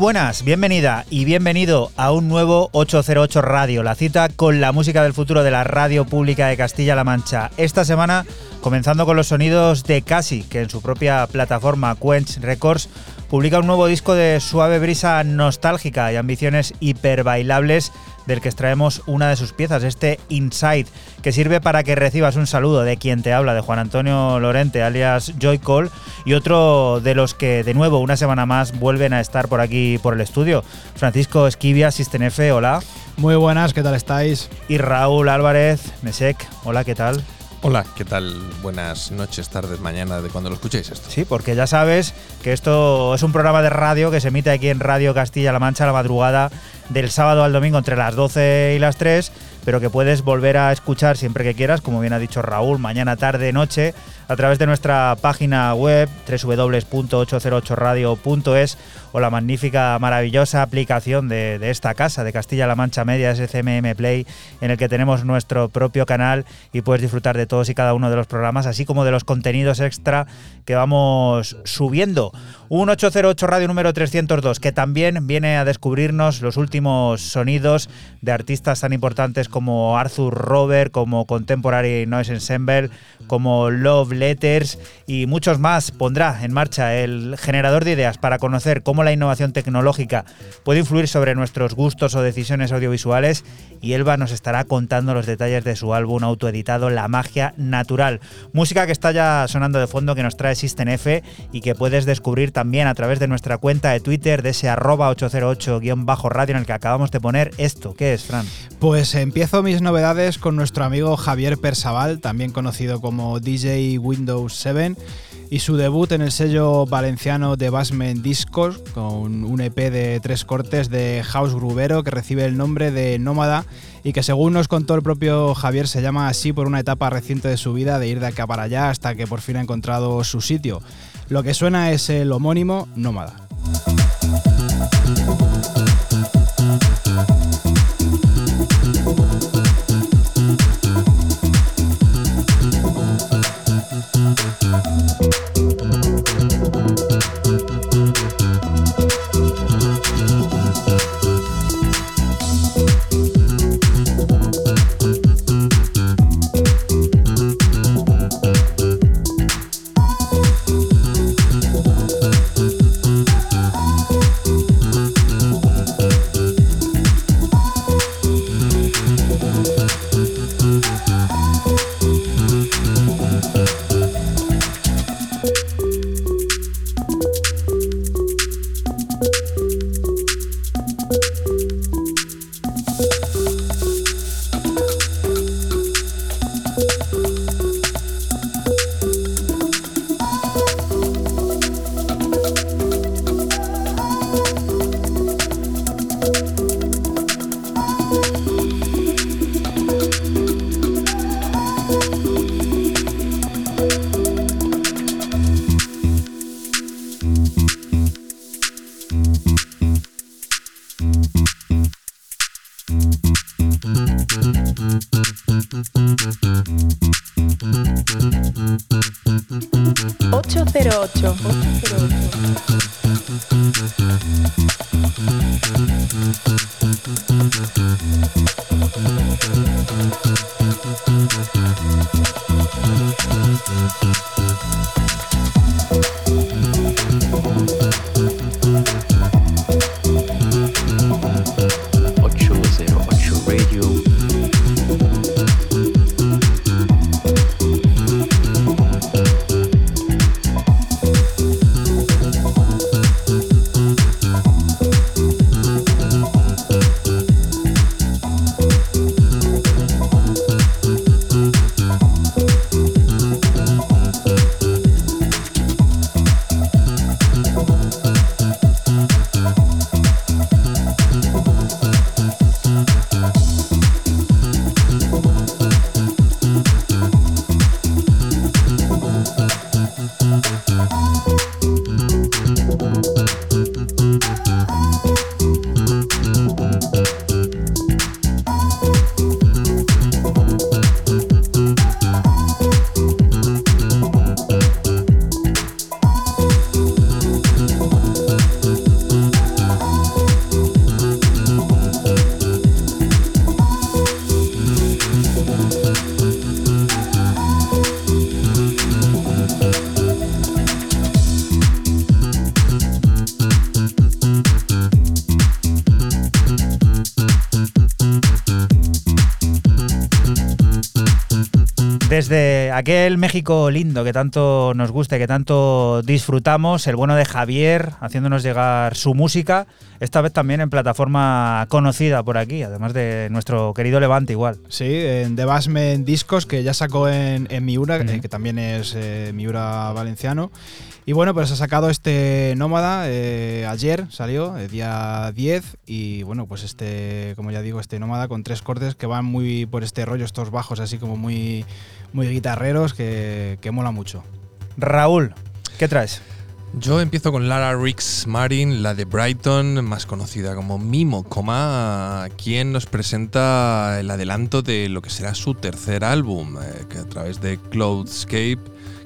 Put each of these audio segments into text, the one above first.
Buenas, bienvenida y bienvenido a un nuevo 808 Radio, la cita con la música del futuro de la radio pública de Castilla-La Mancha. Esta semana comenzando con los sonidos de Casi, que en su propia plataforma Quench Records publica un nuevo disco de suave brisa nostálgica y ambiciones hiperbailables del que extraemos una de sus piezas, este Inside, que sirve para que recibas un saludo de quien te habla, de Juan Antonio Lorente, alias Joy Cole, y otro de los que de nuevo una semana más vuelven a estar por aquí por el estudio, Francisco Esquivia, Sistenefe, hola. Muy buenas, ¿qué tal estáis? Y Raúl Álvarez, Mesec, hola, ¿qué tal? Hola, ¿qué tal? Buenas noches, tardes, mañana de cuando lo escuchéis esto. Sí, porque ya sabes que esto es un programa de radio que se emite aquí en Radio Castilla-La Mancha a la madrugada del sábado al domingo entre las 12 y las 3, pero que puedes volver a escuchar siempre que quieras, como bien ha dicho Raúl, mañana, tarde, noche, a través de nuestra página web www.808radio.es o la magnífica, maravillosa aplicación de, esta casa de Castilla-La Mancha Media, SCMM Play, en el que tenemos nuestro propio canal y puedes disfrutar de todos y cada uno de los programas, así como de los contenidos extra que vamos subiendo. Un 808 Radio número 302, que también viene a descubrirnos los últimos sonidos de artistas tan importantes como Arthur Robert, como Contemporary Noise Ensemble, como Love Letters y muchos más. Pondrá en marcha el generador de ideas para conocer cómo la innovación tecnológica puede influir sobre nuestros gustos o decisiones audiovisuales y Elba nos estará contando los detalles de su álbum autoeditado La magia natural. Música que está ya sonando de fondo que nos trae System F y que puedes descubrir también a través de nuestra cuenta de Twitter de ese arroba 808-radio en el que acabamos de poner esto. ¿Qué es, Fran? Pues empiezo mis novedades con nuestro amigo Javier Persaval, también conocido como DJ Windows 7 y su debut en el sello valenciano de Basement Discos con un EP de tres cortes de House Grubero que recibe el nombre de Nómada y que según nos contó el propio Javier se llama así por una etapa reciente de su vida de ir de acá para allá hasta que por fin ha encontrado su sitio. Lo que suena es el homónimo Nómada. Aquel México lindo que tanto nos gusta y que tanto disfrutamos, el bueno de Javier haciéndonos llegar su música, esta vez también en plataforma conocida por aquí, además de nuestro querido Levante igual. Sí, en The Basement Discos, que ya sacó en, Miura, eh, que también es eh, Miura valenciano. Y bueno, pues ha sacado este Nómada, eh, ayer salió, el día 10, y bueno, pues este, como ya digo, este Nómada con tres cortes que van muy por este rollo, estos bajos así como muy, muy guitarreros, que, que mola mucho. Raúl, ¿qué traes? Yo empiezo con Lara Ricks Marin, la de Brighton, más conocida como Mimo Coma, quien nos presenta el adelanto de lo que será su tercer álbum, eh, que a través de Cloudscape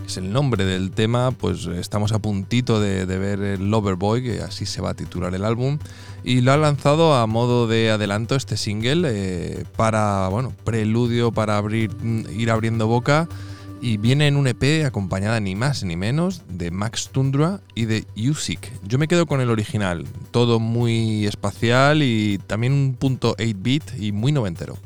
es el nombre del tema, pues estamos a puntito de, ver el Loverboy, que así se va a titular el álbum, y lo ha lanzado a modo de adelanto este single eh, para, bueno, preludio para abrir, ir abriendo boca, y viene en un EP acompañada ni más ni menos de Max Tundra y de Usik. Yo me quedo con el original, todo muy espacial y también un punto 8-bit y muy noventero.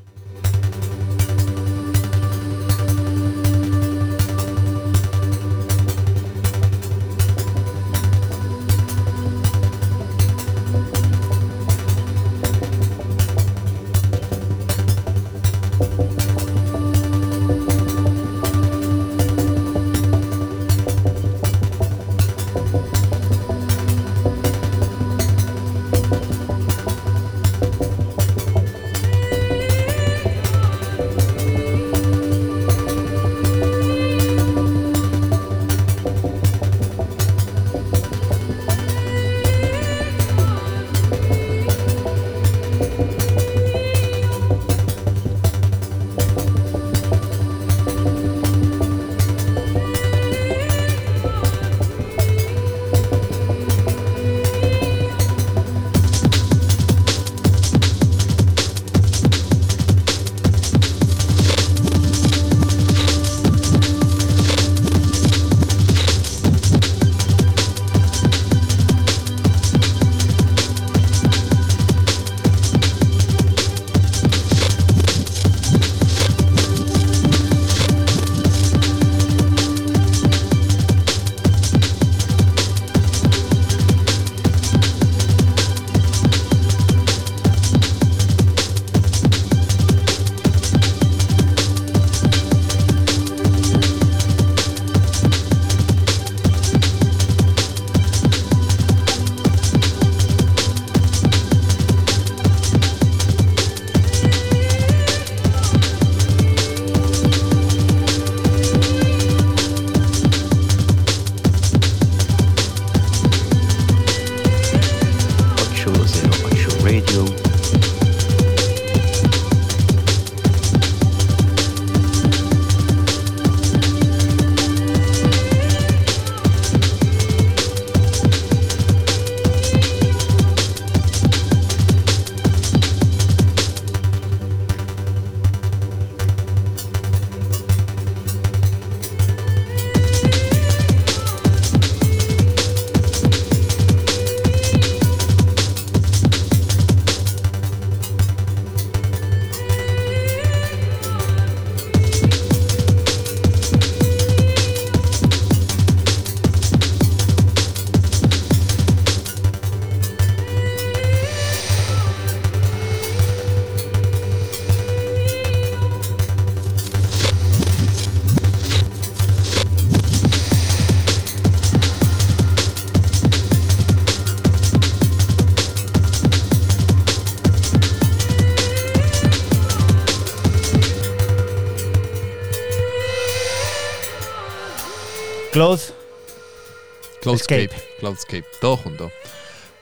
Cloudscape. Cloudscape, todo junto.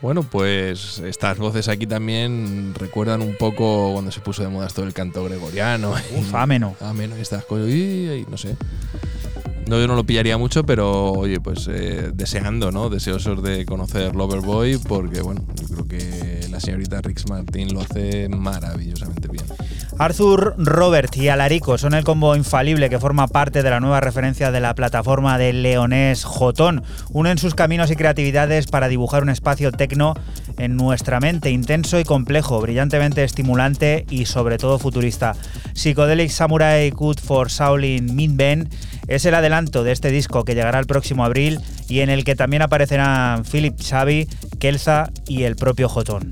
Bueno, pues estas voces aquí también recuerdan un poco cuando se puso de moda esto del canto gregoriano. Uf, ameno. Ameno y estas cosas. Y, no sé. No, yo no lo pillaría mucho, pero oye, pues eh, deseando, ¿no? Deseosos de conocer Loverboy, porque bueno, yo creo que la señorita Rix Martin lo hace maravillosamente bien. Arthur, Robert y Alarico son el combo infalible que forma parte de la nueva referencia de la plataforma de leonés Jotón. Unen sus caminos y creatividades para dibujar un espacio tecno en nuestra mente, intenso y complejo, brillantemente estimulante y sobre todo futurista. Psychedelic Samurai Good for Shaolin Min Ben es el adelanto de este disco que llegará el próximo abril y en el que también aparecerán Philip Xavi, Kelza y el propio Jotón.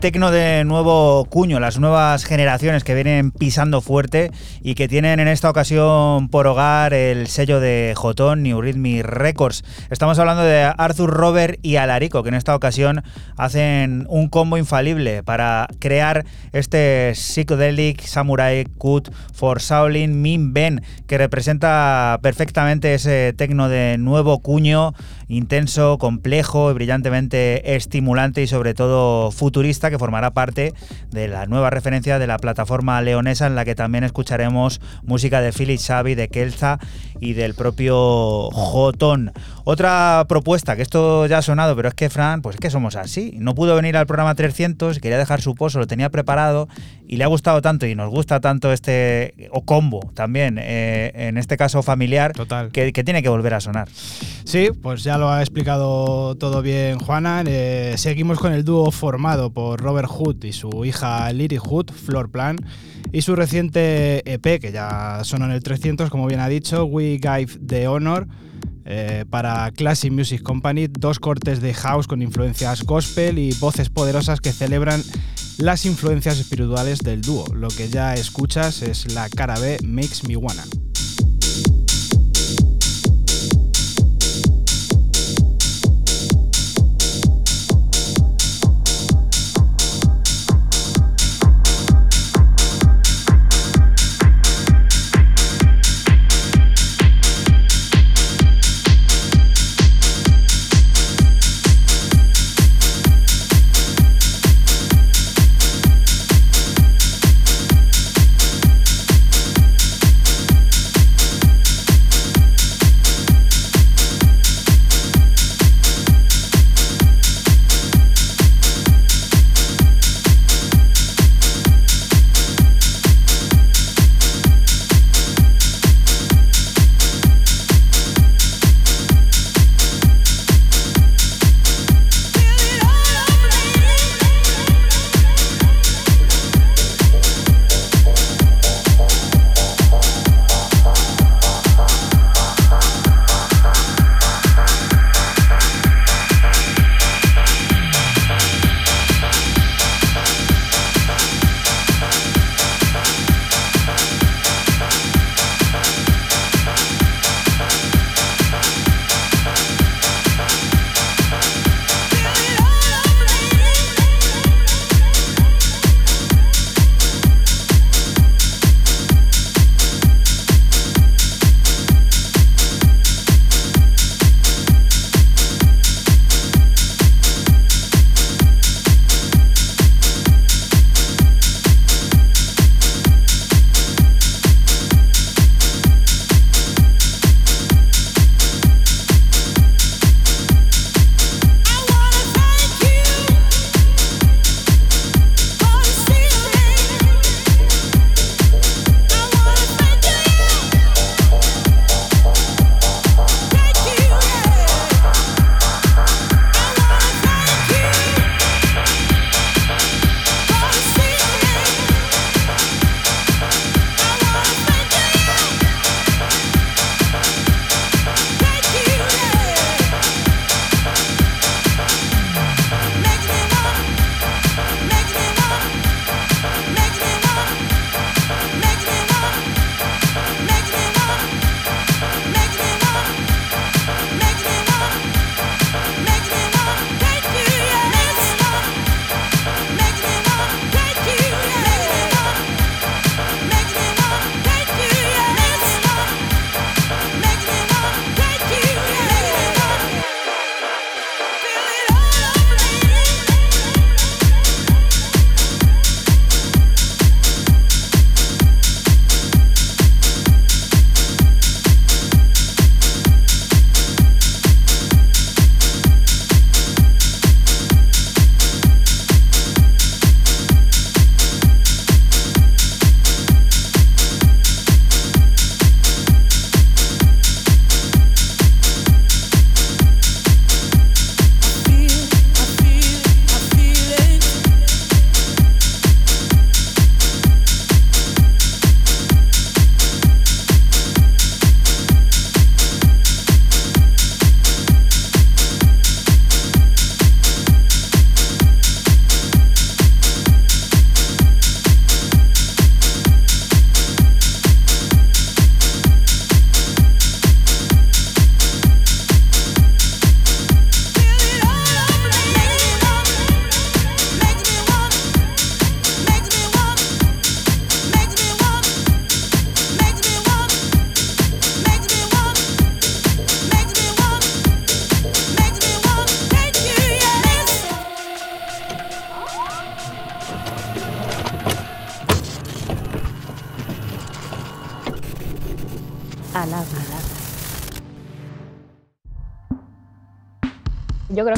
Tecno de nuevo cuño, las nuevas generaciones que vienen pisando fuerte y que tienen en esta ocasión por hogar el sello de Jotón New Rhythmic Records. Estamos hablando de Arthur Robert y Alarico, que en esta ocasión hacen un combo infalible para crear este Psychedelic Samurai Cut for Shaolin Min Ben, que representa perfectamente ese tecno de nuevo cuño intenso, complejo y brillantemente estimulante y sobre todo futurista que formará parte de la nueva referencia de la plataforma leonesa en la que también escucharemos música de Philip Xavi, de Kelza y del propio Jotón. Otra propuesta, que esto ya ha sonado, pero es que Fran, pues es que somos así. No pudo venir al programa 300, quería dejar su pozo, lo tenía preparado y le ha gustado tanto y nos gusta tanto este, o combo también, eh, en este caso familiar, Total. Que, que tiene que volver a sonar. Sí, pues ya lo ha explicado todo bien Juana. Eh, seguimos con el dúo formado por Robert Hood y su hija Lyric Hood, Floor Plan, y su reciente EP, que ya sonó en el 300, como bien ha dicho, We Give the Honor. eh, para Classic Music Company, dos cortes de house con influencias gospel y voces poderosas que celebran las influencias espirituales del dúo. Lo que ya escuchas es la cara B Makes Me Wanna.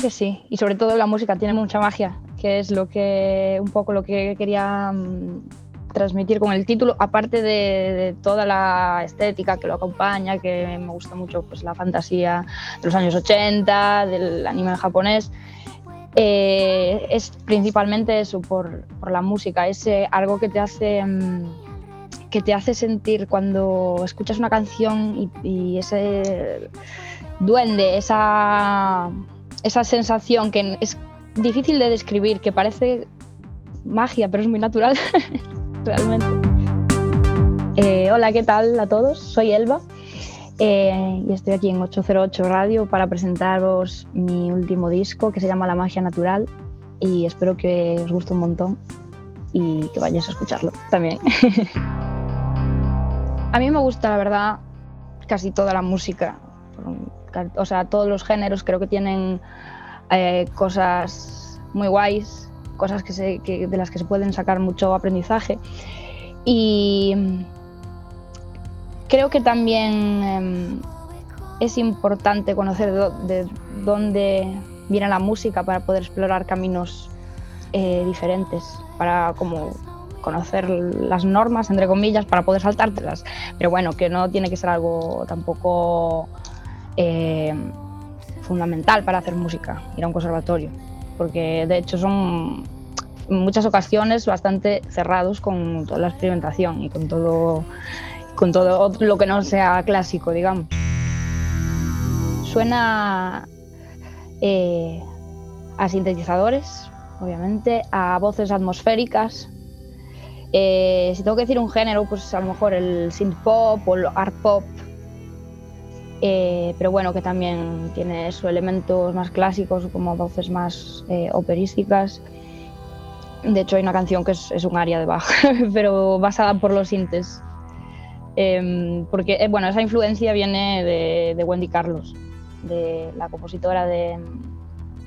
Que sí, y sobre todo la música tiene mucha magia, que es lo que un poco lo que quería mm, transmitir con el título, aparte de, toda la estética que lo acompaña, que me gusta mucho pues la fantasía de los años 80, del anime japonés. Eh, es principalmente eso por, por, la música, es algo que te hace mm, que te hace sentir cuando escuchas una canción y ese duende, esa esa sensación que es difícil de describir, que parece magia, pero es muy natural, realmente. Eh, hola, ¿qué tal a todos? Soy Elba eh, y estoy aquí en 808 Radio para presentaros mi último disco que se llama La Magia Natural y espero que os guste un montón y que vayáis a escucharlo también. a mí me gusta, la verdad, casi toda la música o sea, todos los géneros creo que tienen eh, cosas muy guays, cosas que, de las que se pueden sacar mucho aprendizaje. Y creo que también em, es importante conocer de, dónde viene la música para poder explorar caminos eh, diferentes, para como conocer las normas, entre comillas, para poder saltártelas. Pero bueno, que no tiene que ser algo tampoco eh, fundamental para hacer música, ir a un conservatorio, porque de hecho son en muchas ocasiones bastante cerrados con toda la experimentación y con todo, con todo lo que no sea clásico, digamos. Suena eh, a sintetizadores, obviamente, a voces atmosféricas. Eh, si tengo que decir un género, pues a lo mejor el synth pop o el art pop eh, pero bueno, que también tiene sus elementos más clásicos, como voces más eh, operísticas. De hecho, hay una canción que es, un aria de Bach, pero basada por los sintes. Em, porque, eh, bueno, esa influencia viene de, Wendy Carlos, de la compositora de,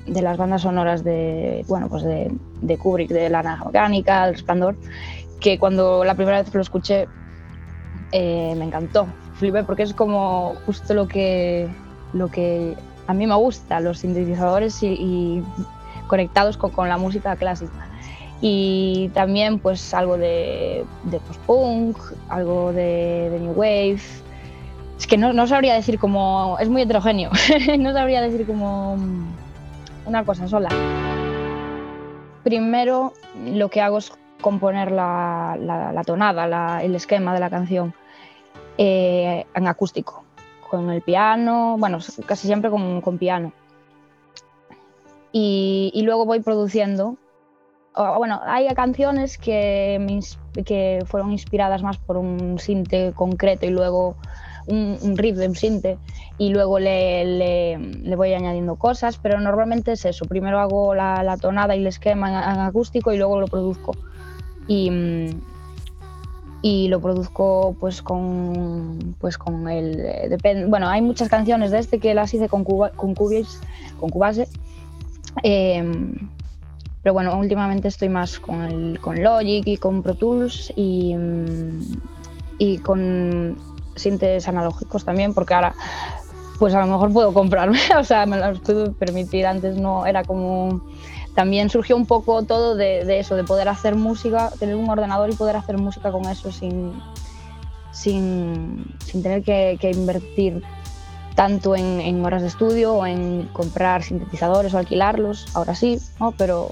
de, las bandas sonoras de, bueno, pues de, de Kubrick, de La Naranja Mecánica, El Resplandor, que cuando la primera vez que lo escuché me encantó flipé porque es como justo lo que, lo que a mí me gusta, los sintetizadores y, conectados con, la música clásica. Y también pues algo de, de post-punk, algo de, new wave. Es que no, no sabría decir como... es muy heterogéneo, no sabría decir como una cosa sola. Primero lo que hago es componer la, la, tonada, el esquema de la canción eh, en acústico, con el piano, bueno, casi siempre con, con piano. Y, luego voy produciendo. Bueno, hay canciones que, que fueron inspiradas más por un sinte concreto y luego un, riff de un sinte y luego le, le, voy añadiendo cosas, pero normalmente es eso. Primero hago la, tonada y el esquema en, en, acústico y luego lo produzco. Y, mm, y lo produzco pues con pues con el eh, bueno hay muchas canciones de este que las hice con con Cubase, con Cubase em, pero bueno últimamente estoy más con el con Logic y con Pro Tools y, y con sintes analógicos también porque ahora pues a lo mejor puedo comprarme o sea me los puedo permitir. Antes no era como también surgió un poco todo de, eso, de poder hacer música, tener un ordenador y poder hacer música con eso sin, sin, tener que, invertir tanto en, horas de estudio o en comprar sintetizadores o alquilarlos, ahora sí, pero,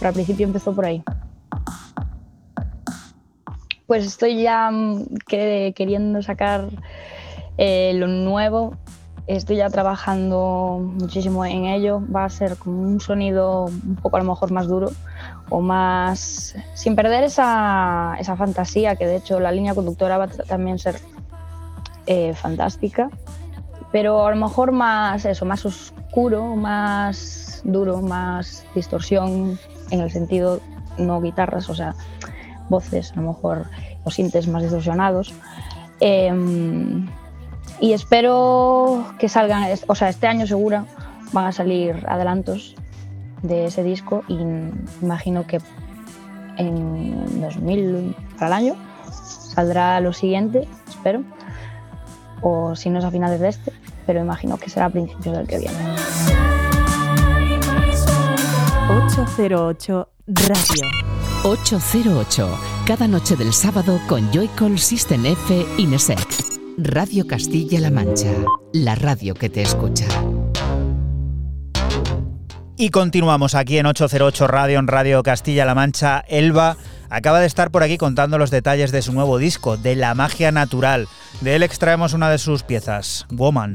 al principio empezó por ahí. Pues estoy ya mm, queriendo sacar eh, lo nuevo Estoy ya trabajando muchísimo en ello. Va a ser como un sonido un poco a lo mejor más duro o más... sin perder esa, esa fantasía, que de hecho la línea conductora va a ser eh, fantástica, pero a lo mejor más eso, más oscuro, más duro, más distorsión en el sentido no guitarras, o sea, voces, a lo mejor los sintes más distorsionados. Em, y espero que salgan, o sea, este año seguro van a salir adelantos de ese disco y imagino que en 2000 para el año saldrá lo siguiente, espero, o si no es a finales de este, pero imagino que será a principios del que viene. 808 Radio. 808, cada noche del sábado con Joycall System F Inesec. Radio Castilla-La Mancha, la radio que te escucha. Y continuamos aquí en 808 Radio, en Radio Castilla-La Mancha. Elba acaba de estar por aquí contando los detalles de su nuevo disco, de la magia natural. De él extraemos una de sus piezas, Woman.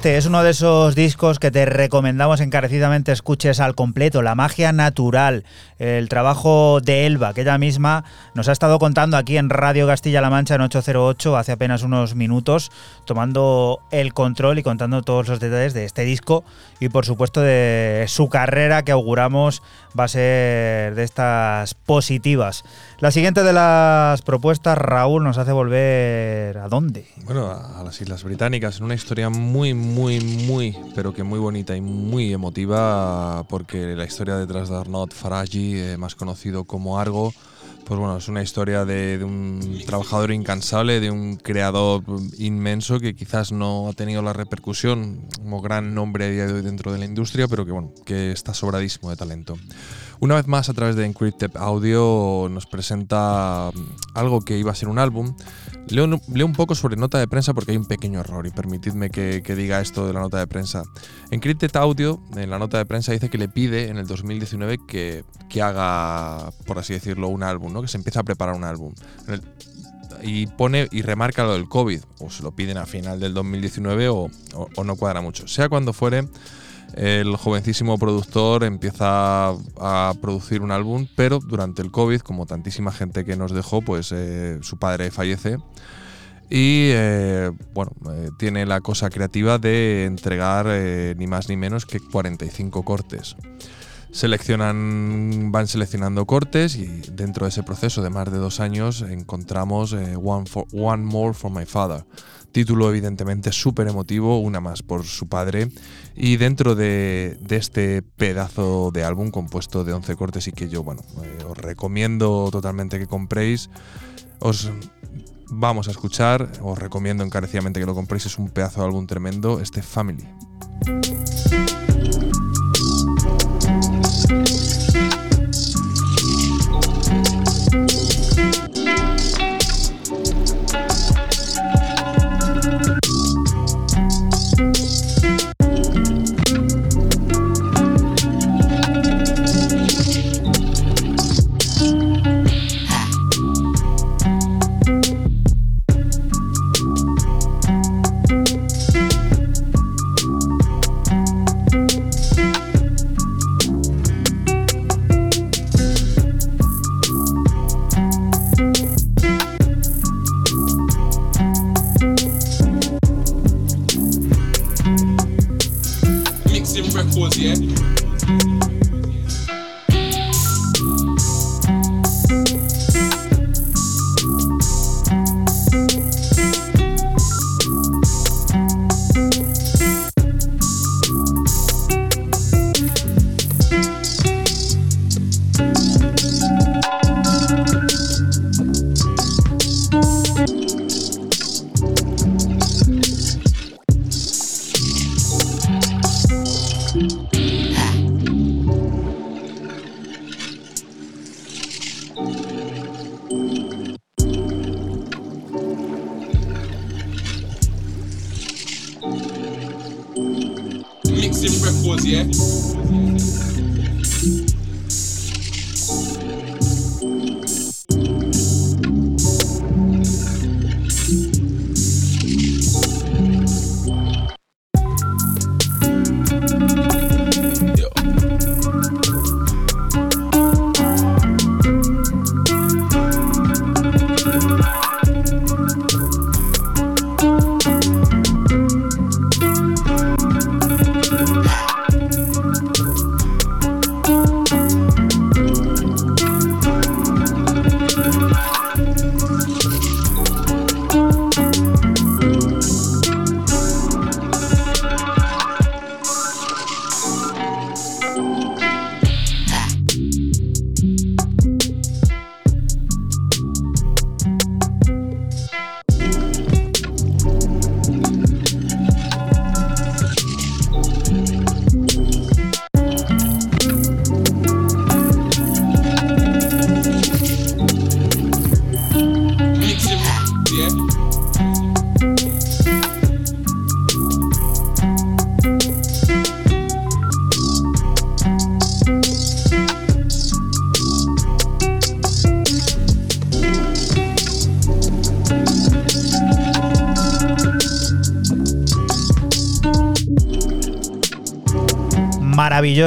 Este es uno de esos discos que te recomendamos encarecidamente escuches al completo, La magia natural, el trabajo de Elba, que ella misma nos ha estado contando aquí en Radio Castilla-La Mancha en 808 hace apenas unos minutos, tomando el control y contando todos los detalles de este disco y por supuesto de su carrera que auguramos va a ser de estas positivas. La siguiente de las propuestas, Raúl, nos hace volver a dónde? Bueno, a las Islas Británicas, en una historia muy, muy, muy, pero que muy bonita y muy emotiva, porque la historia detrás de Arnaud Faraji, eh, más conocido como Argo, pues bueno, es una historia de, de, un trabajador incansable, de un creador inmenso que quizás no ha tenido la repercusión como gran nombre a día de hoy dentro de la industria, pero que bueno, que está sobradísimo de talento. Una vez más, a través de Encrypted Audio, nos presenta algo que iba a ser un álbum. Leo, un poco sobre nota de prensa porque hay un pequeño error y permitidme que, diga esto de la nota de prensa. Encrypted Audio, en la nota de prensa, dice que le pide en el 2019 que, que haga, por así decirlo, un álbum, ¿no? que se empiece a preparar un álbum. Y pone y remarca lo del COVID, o se lo piden a final del 2019 o, o, o no cuadra mucho. Sea cuando fuere, el jovencísimo productor empieza a producir un álbum, pero durante el COVID, como tantísima gente que nos dejó, pues eh, su padre fallece. Y eh, bueno, eh, tiene la cosa creativa de entregar ni más ni menos que 45 cortes. Seleccionan, van seleccionando cortes y dentro de ese proceso de más de dos años encontramos One More for My Father. Título evidentemente súper emotivo, una más por su padre. Y dentro de, este pedazo de álbum compuesto de 11 cortes y que yo, bueno, os recomiendo totalmente que compréis, os vamos a escuchar, os recomiendo encarecidamente que lo compréis, es un pedazo de álbum tremendo, este Family.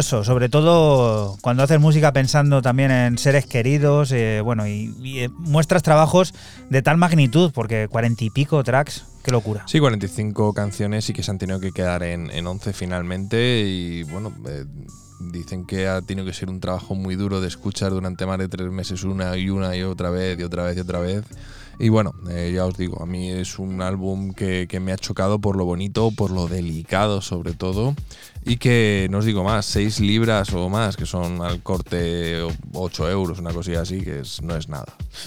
Sobre todo cuando haces música pensando también en seres queridos, eh, bueno, y, eh, muestras trabajos de tal magnitud, porque cuarenta y pico tracks, qué locura. Sí, 45 canciones y que se han tenido que quedar en, en 11 finalmente y bueno... Eh, dicen que ha tenido que ser un trabajo muy duro de escuchar durante más de tres meses una y una y otra vez y otra vez y otra vez. Bueno, ya os digo, a mí es un álbum que, que, me ha chocado por lo bonito, por lo delicado sobre todo, y que no os digo más, 6 libras o más, que son al corte 8 euros, una cosilla así, que no es nada.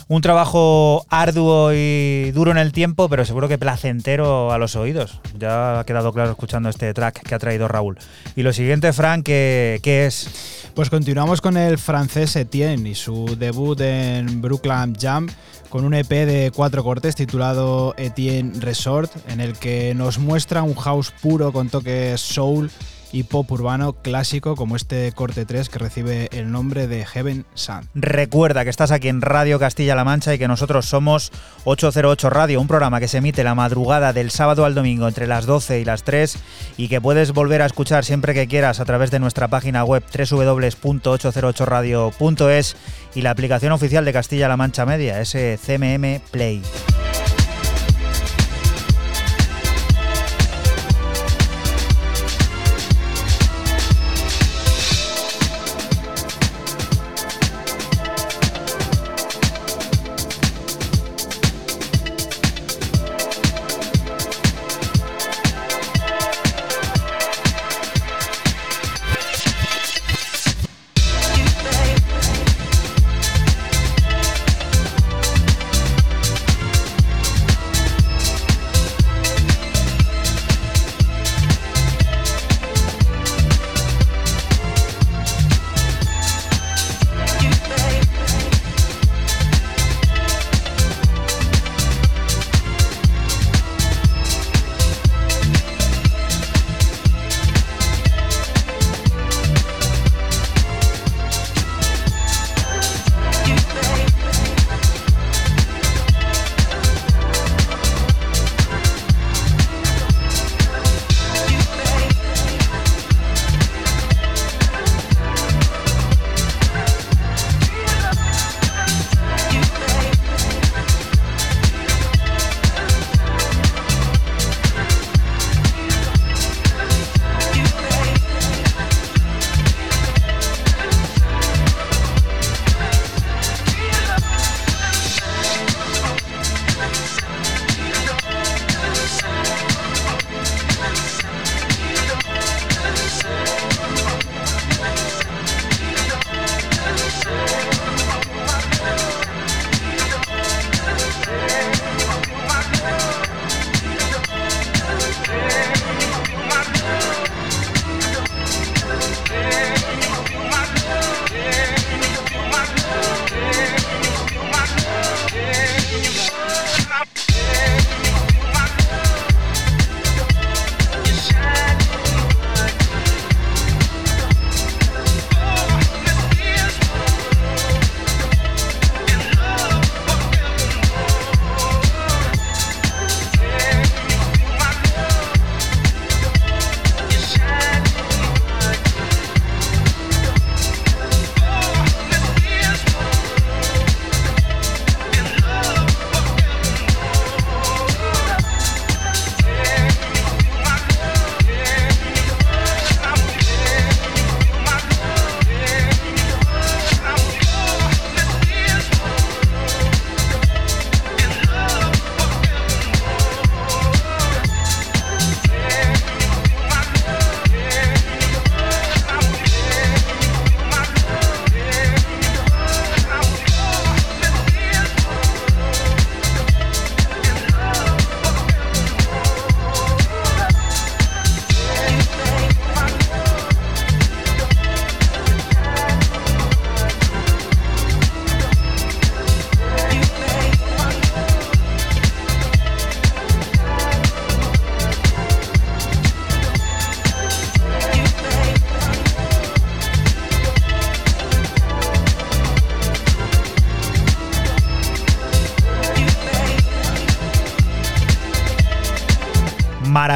Un trabajo arduo y duro en el tiempo, pero seguro que placentero a los oídos. Ya ha quedado claro escuchando este track que ha traído Raúl. Y lo siguiente, Frank, ¿qué, qué es? Pues continuamos con el francés Etienne y su debut en Brooklyn Jam con un EP de cuatro cortes titulado Etienne Resort, en el que nos muestra un house puro con toques soul y pop urbano clásico como este corte 3 que recibe el nombre de Heaven Sun. Recuerda que estás aquí en Radio Castilla-La Mancha y que nosotros somos 808 Radio, un programa que se emite la madrugada del sábado al domingo entre las 12 y las 3 y que puedes volver a escuchar siempre que quieras a través de nuestra página web www.808radio.es y la aplicación oficial de Castilla-La Mancha Media, ese CMM Play.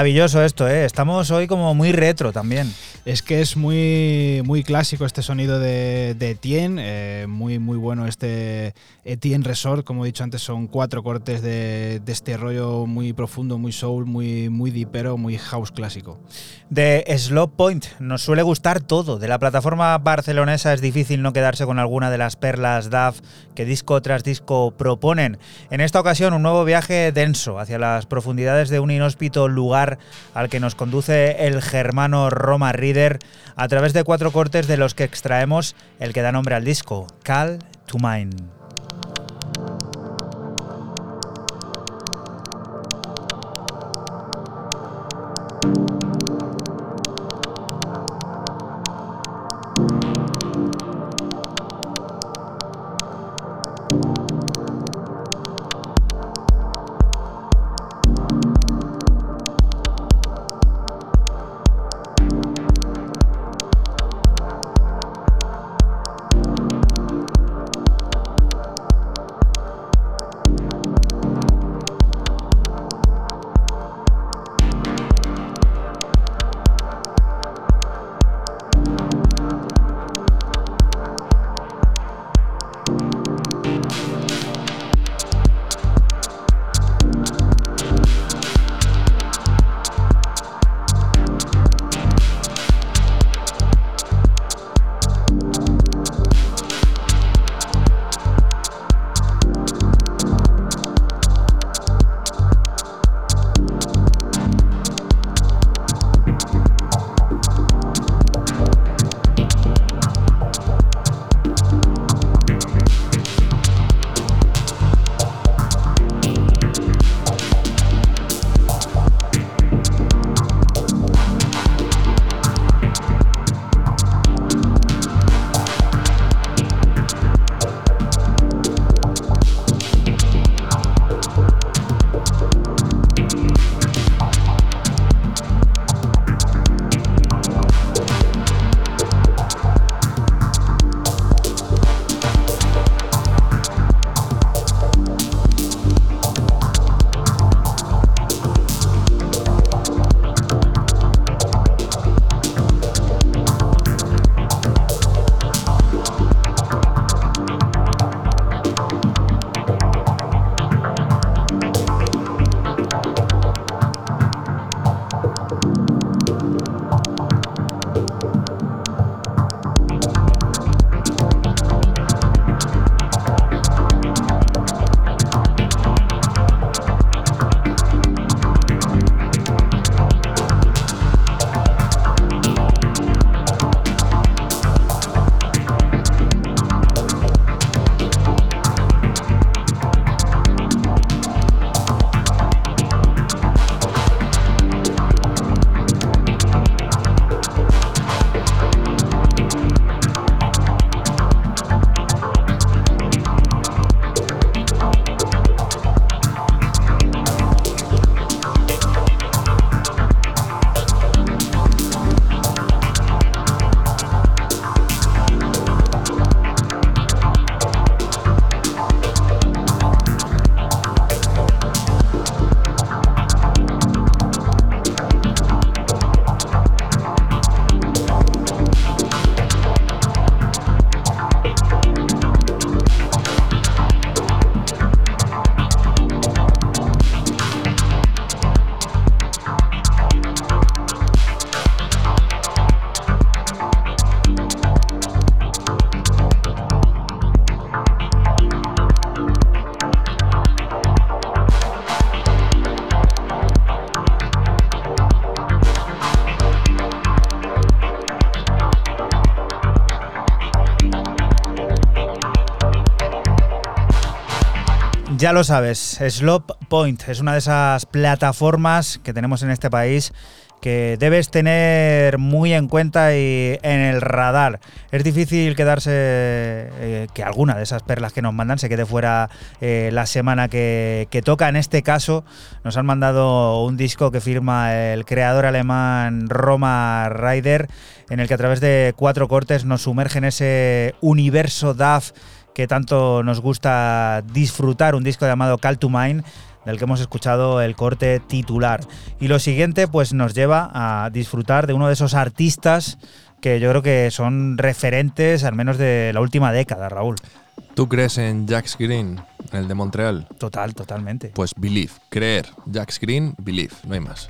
Maravilloso esto, ¿eh? Estamos hoy como muy retro también. Es que es muy, muy clásico este sonido de, de Etienne, eh, muy, muy bueno este Etienne Resort, como he dicho antes, son cuatro cortes de, este rollo muy profundo, muy soul, muy, muy deepero, muy house clásico. De Slow Point, nos suele gustar todo. De la plataforma barcelonesa es difícil no quedarse con alguna de las perlas DAF que disco tras disco proponen. En esta ocasión, un nuevo viaje denso hacia las profundidades de un inhóspito lugar al que nos conduce el germano Roma Río a través de cuatro cortes de los que extraemos el que da nombre al disco, Call to Mind. Ya lo sabes, Slop Point es una de esas plataformas que tenemos en este país que debes tener muy en cuenta y en el radar. Es difícil quedarse, eh, que alguna de esas perlas que nos mandan se quede fuera eh, la semana que, que, toca. En este caso, nos han mandado un disco que firma el creador alemán Roma Ryder, en el que a través de cuatro cortes nos sumerge en ese universo DAF que tanto nos gusta disfrutar, un disco llamado Call to Mind, del que hemos escuchado el corte titular. Y lo siguiente pues nos lleva a disfrutar de uno de esos artistas que yo creo que son referentes al menos de la última década, Raúl. ¿Tú crees en Jax Green, el de Montreal? Total, totalmente. Pues believe, creer. Jax Green, believe, no hay más.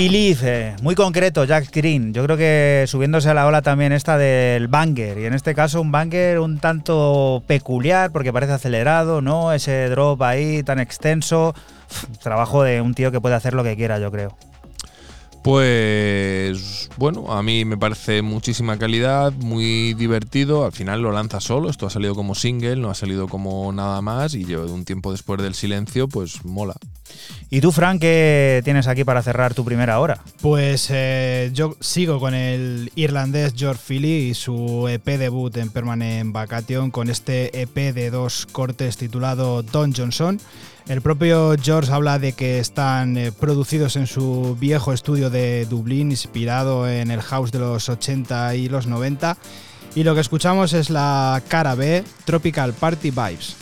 Believe, muy concreto, Jack Green. Yo creo que subiéndose a la ola también esta del banger. Y en este caso un banger un tanto peculiar porque parece acelerado, ¿no? Ese drop ahí tan extenso. Trabajo de un tío que puede hacer lo que quiera, yo creo. Pues bueno, a mí me parece muchísima calidad, muy divertido. Al final lo lanza solo, esto ha salido como single, no ha salido como nada más y yo un tiempo después del silencio, pues mola. ¿Y tú, Frank, qué tienes aquí para cerrar tu primera hora? Pues eh, yo sigo con el irlandés George Philly y su EP debut en Permanent Vacation con este EP de dos cortes titulado Don Johnson. El propio George habla de que están eh, producidos en su viejo estudio de Dublín, inspirado en el house de los 80 y los 90. Y lo que escuchamos es la cara B, Tropical Party Vibes.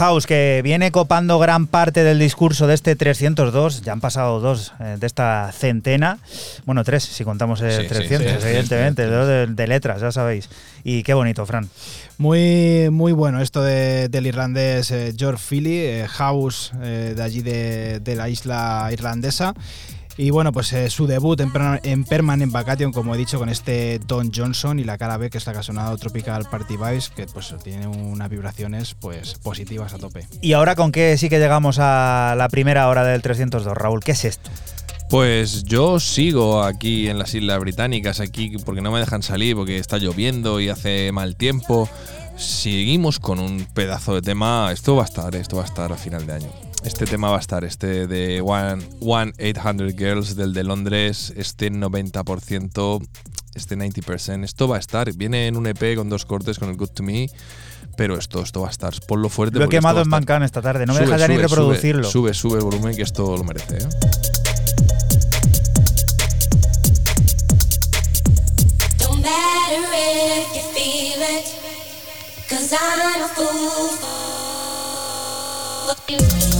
House que viene copando gran parte del discurso de este 302, ya han pasado dos eh, de esta centena, bueno, tres si contamos el Sí, sí, 300, sí, sí, evidentemente, sí, dos de, de letras, ya sabéis. Y qué bonito, Fran. Muy, muy bueno esto de- del irlandés eh, George Philly, eh, house eh, de allí de, de la isla irlandesa. Y bueno, pues eh, su debut en, en Permanent Vacation, como he dicho, con este Don Johnson y la cara B, que es la que ha sonado Tropical Party Vibes, que pues tiene unas vibraciones pues positivas a tope. Y ahora con qué sí que llegamos a la primera hora del 302, Raúl, ¿qué es esto? Pues yo sigo aquí en las Islas Británicas, aquí porque no me dejan salir, porque está lloviendo y hace mal tiempo. Seguimos con un pedazo de tema. Esto va a estar, esto va a estar a final de año. Este tema va a estar, este de One, One 800 Girls del de Londres, este 90%, este 90%. Esto va a estar. Viene en un EP con dos cortes con el Good to Me, pero esto, esto va a estar. Ponlo fuerte. Lo he quemado en. Mancan esta tarde, no me Sube, deja ya ni reproducirlo. Sube, sube el volumen que esto lo merece. ¿eh? Don't matter if you feel it, cause I'm a fool for you.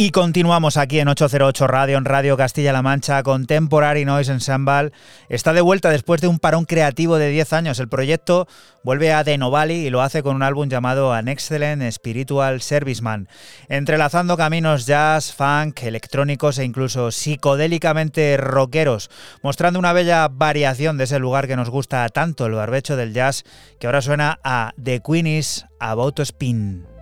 Y continuamos aquí en 808 Radio, en Radio Castilla-La Mancha, Contemporary Noise Ensemble. Está de vuelta después de un parón creativo de 10 años. El proyecto vuelve a The Novali y lo hace con un álbum llamado An Excellent Spiritual Serviceman, entrelazando caminos jazz, funk, electrónicos e incluso psicodélicamente rockeros, mostrando una bella variación de ese lugar que nos gusta tanto, el barbecho del jazz, que ahora suena a The Queen is About to Spin.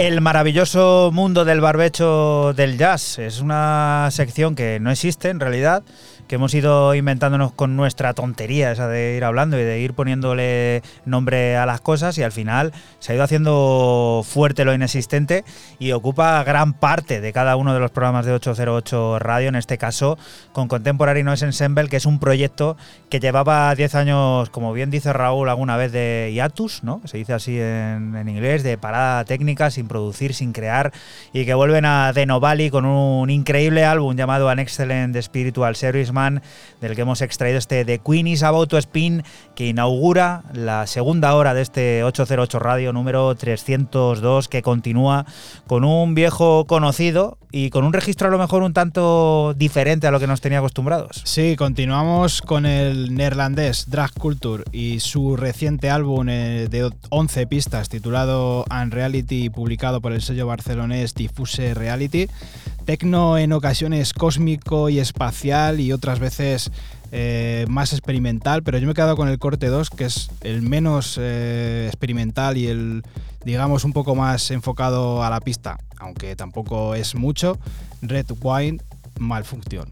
El maravilloso mundo del barbecho del jazz. Es una sección que no existe en realidad, que hemos ido inventándonos con nuestra tontería, esa de ir hablando y de ir poniéndole nombre a las cosas y al final se ha ido haciendo fuerte lo inexistente y ocupa gran parte de cada uno de los programas de 808 Radio, en este caso con Contemporary Noise Ensemble, que es un proyecto que llevaba 10 años, como bien dice Raúl alguna vez, de hiatus, ¿no? Se dice así en, en inglés, de parada técnica, sin producir, sin crear, y que vuelven a The Valley con un increíble álbum llamado An Excellent Spiritual Del que hemos extraído este The Queen is About to Spin, que inaugura la segunda hora de este 808 Radio número 302, que continúa con un viejo conocido y con un registro a lo mejor un tanto diferente a lo que nos tenía acostumbrados. Sí, continuamos con el neerlandés Drag Culture y su reciente álbum eh, de 11 pistas titulado Unreality, publicado por el sello barcelonés Diffuse Reality tecno en ocasiones cósmico y espacial y otras veces eh, más experimental, pero yo me he quedado con el corte 2, que es el menos eh, experimental y el, digamos, un poco más enfocado a la pista, aunque tampoco es mucho. Red Wine, Malfunción.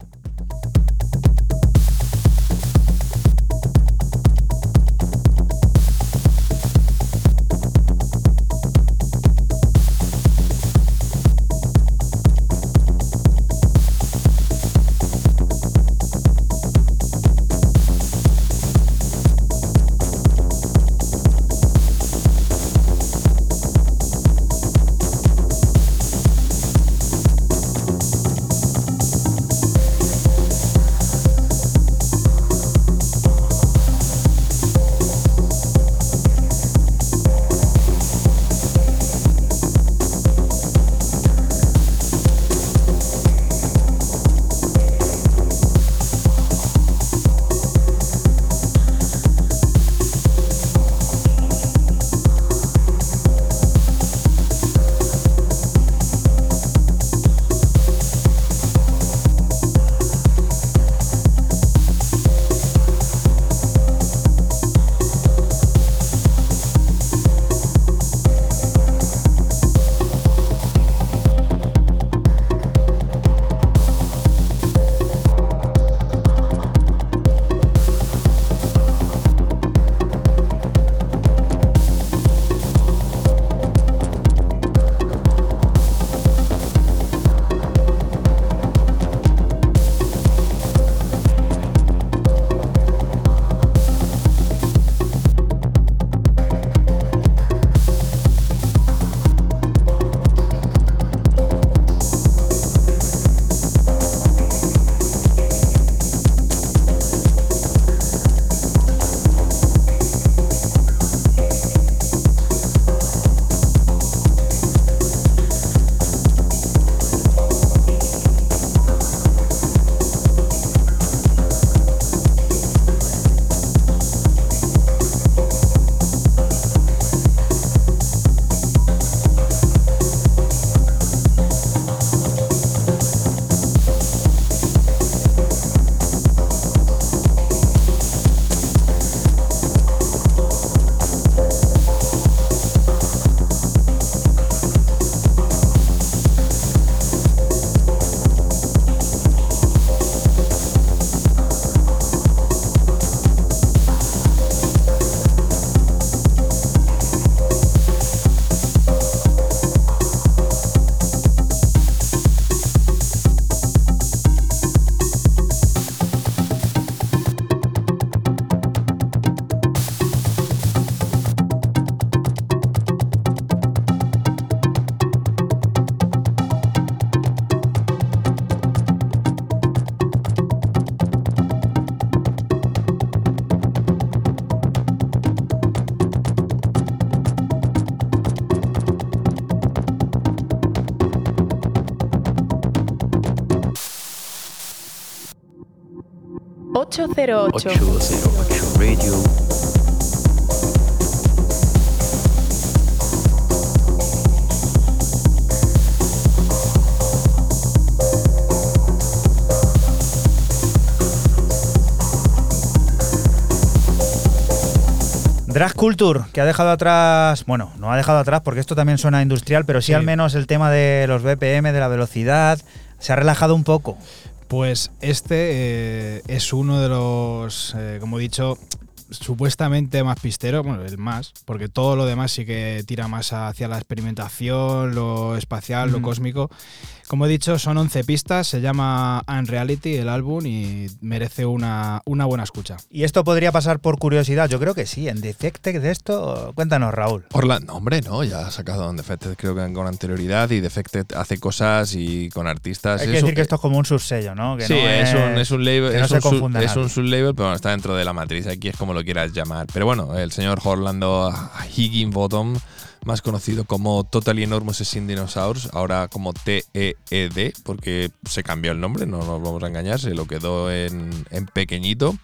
808. 808 Radio. Drag Culture, que ha dejado atrás, bueno, no ha dejado atrás porque esto también suena industrial, pero sí, sí, al menos el tema de los BPM, de la velocidad, se ha relajado un poco. Pues este eh, es uno de los, eh, como he dicho, supuestamente más pistero, bueno, el más, porque todo lo demás sí que tira más hacia la experimentación, lo espacial, lo cósmico. Como he dicho, son 11 pistas, se llama Unreality el álbum y merece una, una buena escucha. Y esto podría pasar por curiosidad, yo creo que sí, en Defected de esto, cuéntanos Raúl. Orlando, hombre, no, ya ha sacado Defected creo que con anterioridad y Defected hace cosas y con artistas. Hay es que decir un- que esto es como un subsello, ¿no? Que sí, no es, un, es un label, que no es, se un, sub- es un sublabel, pero bueno, está dentro de la matriz. Aquí es como lo quieras llamar. Pero bueno, el señor Orlando Higginbottom, más conocido como Totally Enormous Sin Dinosaurs, ahora como TEED, porque se cambió el nombre, no nos vamos a engañar, se lo quedó en, en pequeñito.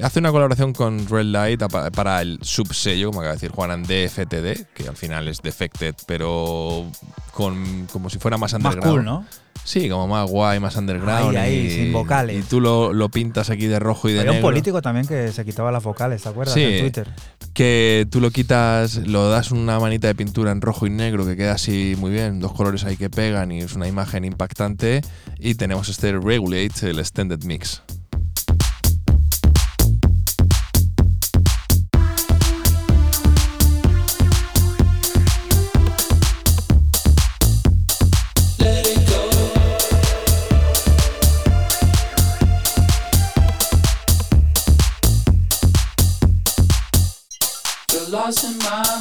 Hace una colaboración con Red Light para el subsello, como acaba de decir Juan, DFTD, que al final es Defected, pero con como si fuera más Más underground. cool, ¿no? Sí, como más guay, más underground. Ahí, ahí, y, sin vocales. Y tú lo, lo pintas aquí de rojo y de Había un negro. político también que se quitaba las vocales, ¿te acuerdas? Sí. En Twitter. Que tú lo quitas, lo das una manita de pintura en rojo y negro que queda así muy bien, dos colores ahí que pegan y es una imagen impactante. Y tenemos este Regulate, el Extended Mix. Lost in my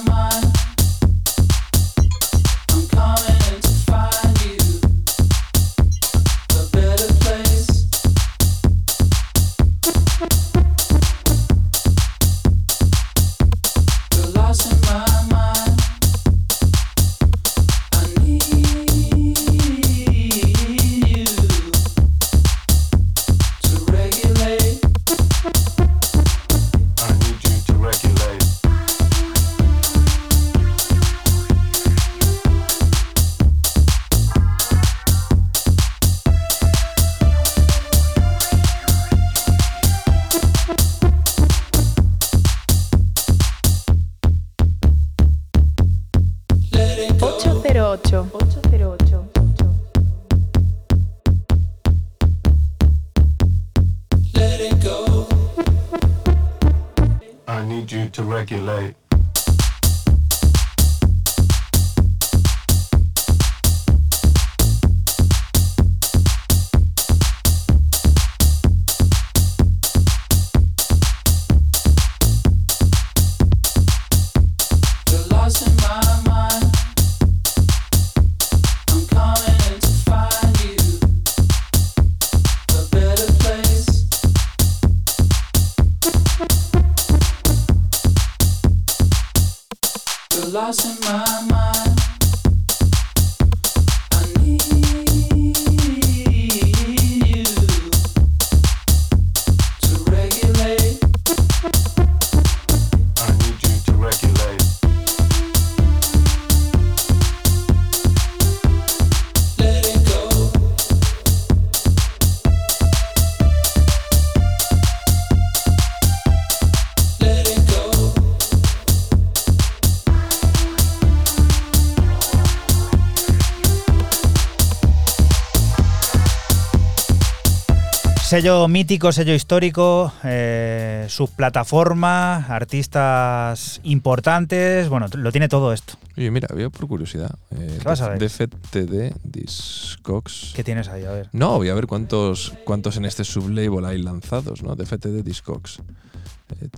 Sello mítico, sello histórico, eh, subplataforma, artistas importantes, bueno, lo tiene todo esto. Oye, mira, veo por curiosidad. Eh, ¿Qué vas a ver? DFTD Discogs. ¿Qué tienes ahí? A ver. No, voy a ver cuántos, cuántos en este sublabel hay lanzados, ¿no? DFTD Discogs.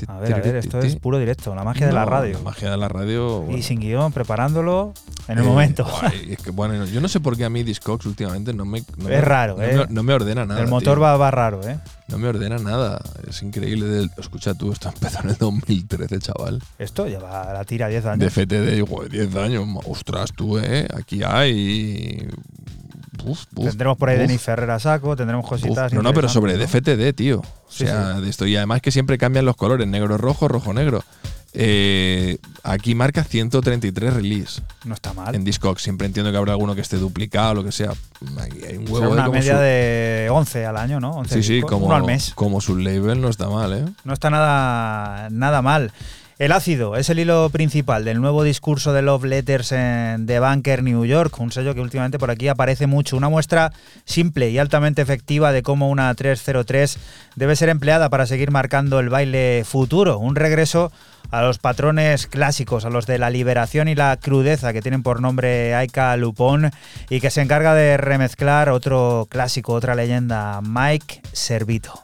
A ver, a ver, esto es puro directo, la magia de la radio. La magia de la radio. Y sin guion, preparándolo en el Eh, momento. guay, es que, bueno, yo no sé por qué a mí Discogs últimamente no me. no Es me- raro, no ¿eh? Me, no me ordena nada. el motor tío. va, va raro, ¿eh? No me ordena nada. Es increíble. escucha tú, esto empezó en el 2013, chaval. Esto lleva la tira 10 De años. FTD, joder, 10 años. Ostras, tú, ¿eh? Aquí hay. Uf, uf, tendremos por ahí uf, Denis Ferrer a saco, tendremos cositas. No, no, pero sobre DFTD, tío. O Sí, sea, de esto. Y además que siempre cambian los colores: negro, rojo, rojo, negro. Eh, aquí marca 133 release ¿no? Está mal. en Discogs. Siempre entiendo que habrá alguno que esté duplicado o lo que sea. Aquí hay un O huevo sea, ahí una media su- de 11 al año, ¿no? 11 Sí, sí, como, uno al mes. como su label no está mal, ¿eh? No está nada, nada mal. El ácido es el hilo principal del nuevo discurso de Love Letters en The Banker New York, un sello que últimamente por aquí aparece mucho. Una muestra simple y altamente efectiva de cómo una 303 debe ser empleada para seguir marcando el baile futuro. Un regreso a los patrones clásicos, a los de la liberación y la crudeza que tienen por nombre Aika Lupón y que se encarga de remezclar otro clásico, otra leyenda, Mike Servito.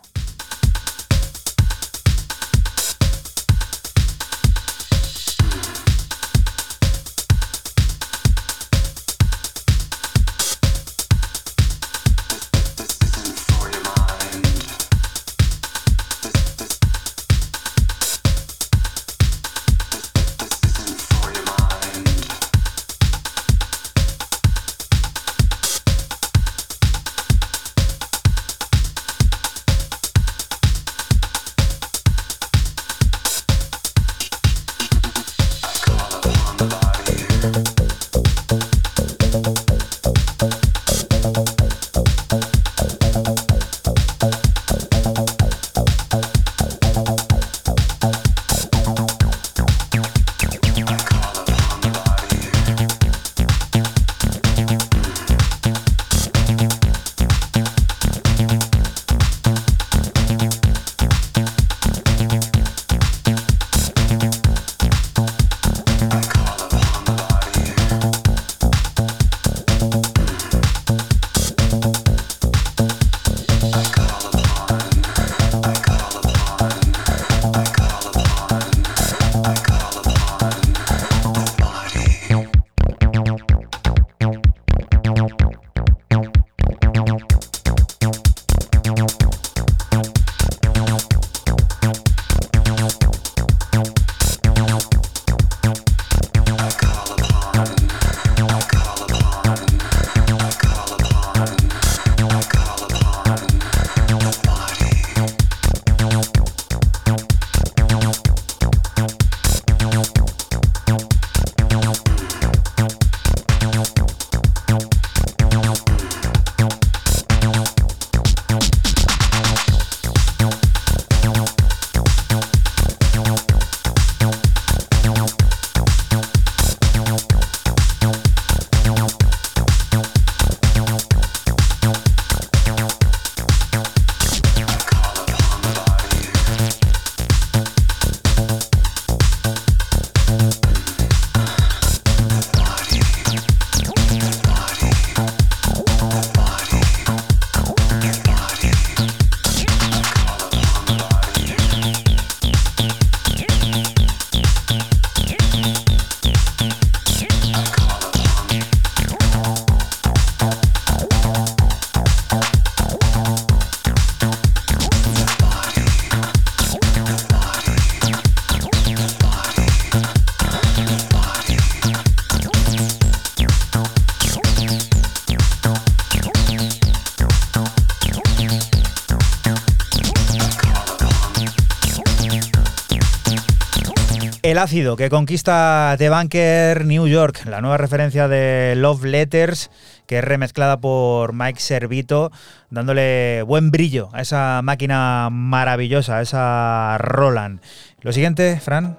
El ácido que conquista The Banker New York, la nueva referencia de Love Letters, que es remezclada por Mike Servito, dándole buen brillo a esa máquina maravillosa, a esa Roland. Lo siguiente, Fran.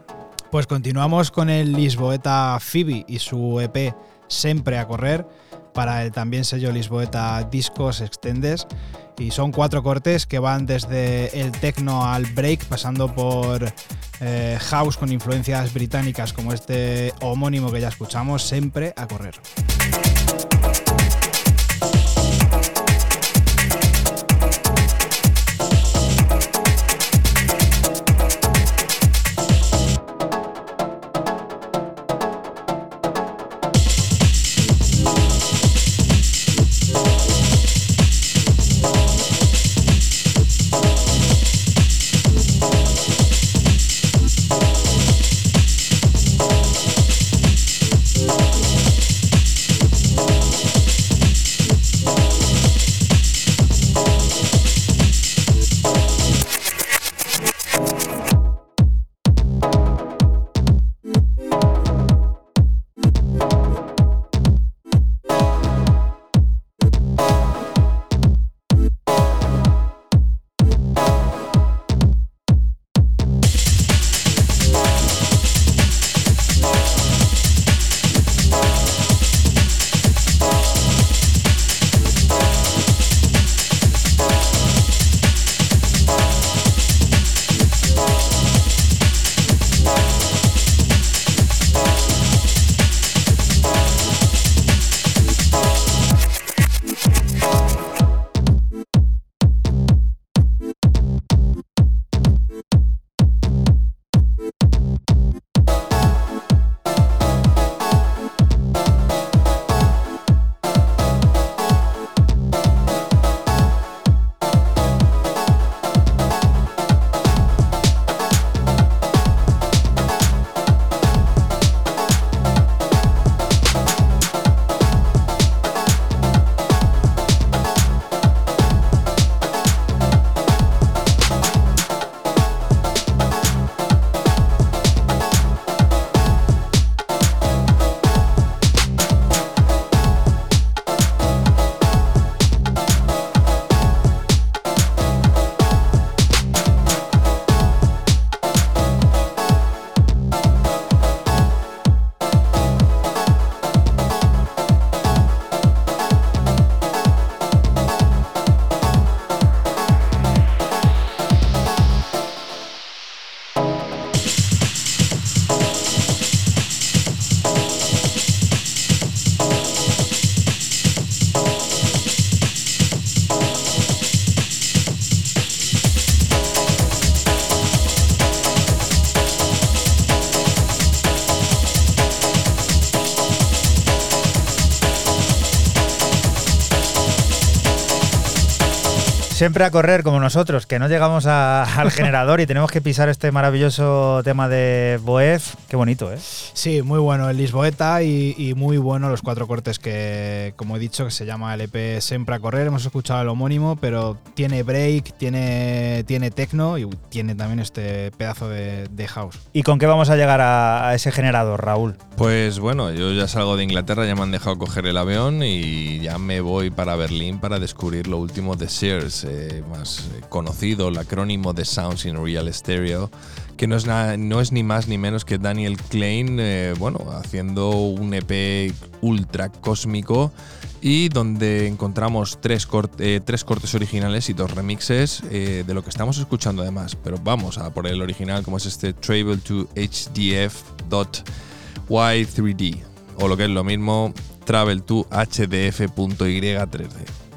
Pues continuamos con el Lisboeta Phoebe y su EP Siempre a correr para el también sello Lisboeta Discos Extendes y son cuatro cortes que van desde el techno al break pasando por eh, house con influencias británicas como este homónimo que ya escuchamos, Siempre a correr. Siempre a correr como nosotros, que no llegamos al generador y tenemos que pisar este maravilloso tema de Boef. Qué bonito, ¿eh? Sí, muy bueno el Lisboeta y, y muy bueno los cuatro cortes que, como he dicho, que se llama el EP Siempre a Correr. Hemos escuchado el homónimo, pero tiene break, tiene, tiene techno y tiene también este pedazo de, de house. ¿Y con qué vamos a llegar a, a ese generador, Raúl? Pues bueno, yo ya salgo de Inglaterra, ya me han dejado coger el avión y ya me voy para Berlín para descubrir lo último de Sears, eh, más conocido, el acrónimo de Sounds in Real Stereo, que no es, no es ni más ni menos que Daniel Klein, eh, bueno, haciendo un EP ultra cósmico y donde encontramos tres, eh, tres cortes originales y dos remixes eh, de lo que estamos escuchando además. Pero vamos a por el original, como es este Travel to HDF.y3D, o lo que es lo mismo, Travel to HDF.y3D.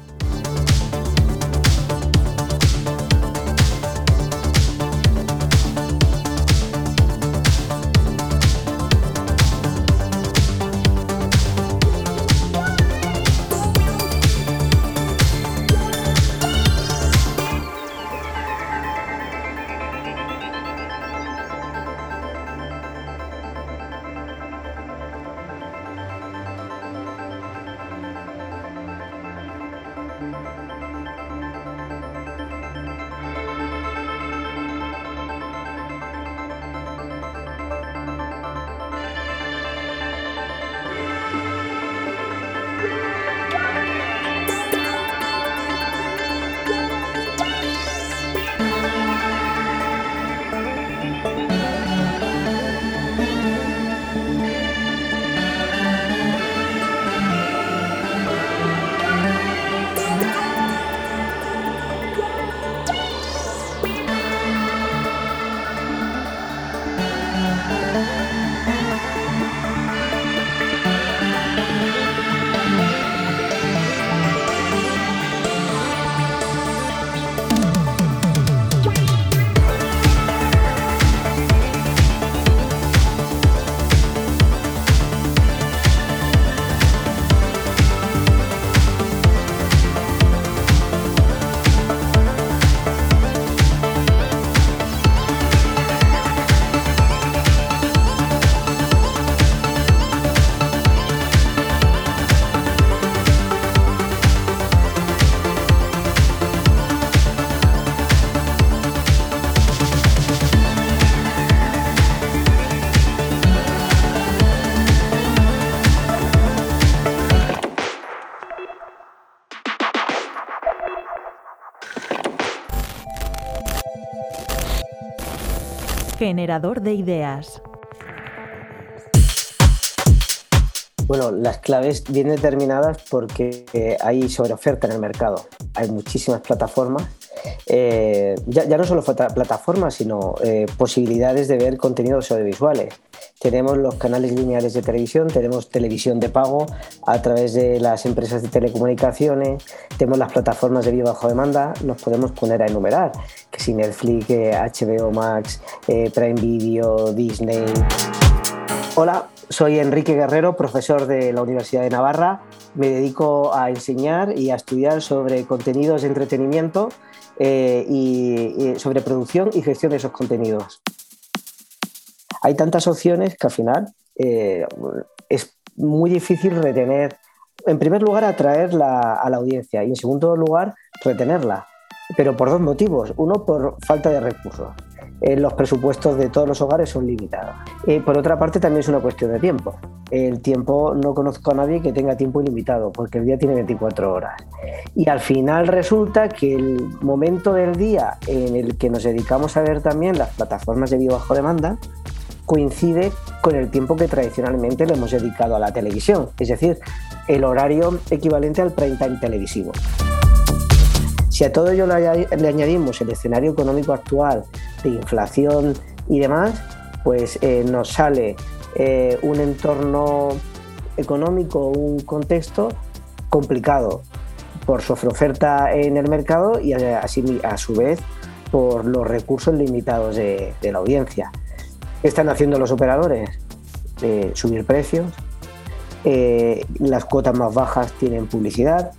Generador de ideas. Bueno, las claves vienen determinadas porque eh, hay sobreoferta en el mercado. Hay muchísimas plataformas. Eh, ya, ya no solo plataformas, sino eh, posibilidades de ver contenidos audiovisuales. Tenemos los canales lineales de televisión, tenemos televisión de pago a través de las empresas de telecomunicaciones, tenemos las plataformas de vídeo bajo demanda, nos podemos poner a enumerar, que si Netflix, eh, HBO Max, Prime Video, Disney, Hola, soy Enrique Guerrero, profesor de la Universidad de Navarra. Me dedico a enseñar y a estudiar sobre contenidos de entretenimiento eh, y, sobre producción y gestión de esos contenidos. Hay tantas opciones que al final eh, es muy difícil retener, en primer lugar, atraer la- a la audiencia y en segundo lugar, retenerla. Pero por dos motivos. Uno, por falta de recursos. Eh, los presupuestos de todos los hogares son limitados. Eh, por otra parte, también es una cuestión de tiempo. El tiempo, no conozco a nadie que tenga tiempo ilimitado, porque el día tiene 24 horas. Y al final resulta que el momento del día en el que nos dedicamos a ver también las plataformas de vídeo bajo demanda coincide con el tiempo que tradicionalmente le hemos dedicado a la televisión, es decir, el horario equivalente al prime time televisivo. Si a todo ello le añadi- le añadimos el escenario económico actual de inflación y demás, pues eh, nos sale eh, un entorno económico, un contexto complicado por su oferta en el mercado y a, así- a su vez por los recursos limitados de, la audiencia. ¿Qué están haciendo los operadores? Eh, subir precios, eh, las cuotas más bajas tienen publicidad,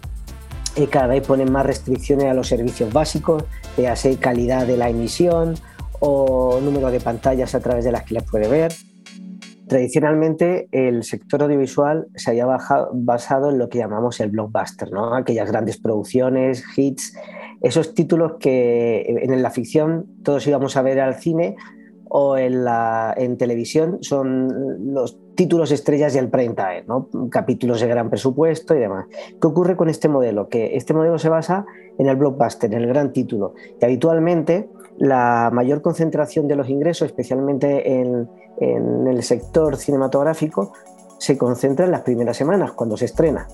eh, cada vez ponen más restricciones a los servicios básicos, ya sea calidad de la emisión o número de pantallas a través de las que les puede ver. Tradicionalmente el sector audiovisual se había baja- basado en lo que llamamos el blockbuster, ¿no? aquellas grandes producciones, hits, esos títulos que en la ficción todos íbamos a ver al cine o en, la, televisión son los títulos estrellas del prime time, ¿no? capítulos de gran presupuesto y demás. ¿Qué ocurre con este modelo? Que este modelo se basa en el blockbuster, en el gran título, y habitualmente la mayor concentración de los ingresos, especialmente en, en el sector cinematográfico, se concentra en las primeras semanas, cuando se estrena.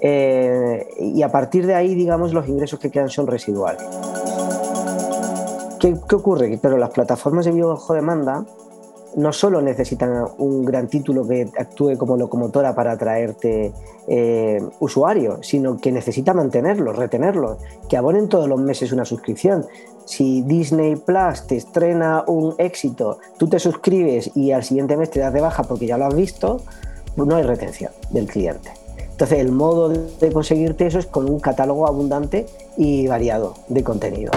Eh, y a partir de ahí, digamos, los ingresos que quedan son residuales. ¿Qué, qué ocurre? Que, Pero las plataformas de video bajo demanda no solo necesitan un gran título que actúe como locomotora para atraerte eh, usuarios, sino que necesita mantenerlos, retenerlos, que abonen todos los meses una suscripción. Si Disney Plus te estrena un éxito, tú te suscribes y al siguiente mes te das de baja porque ya lo has visto, no hay retención del cliente. Entonces el modo de conseguirte eso es con un catálogo abundante y variado de contenido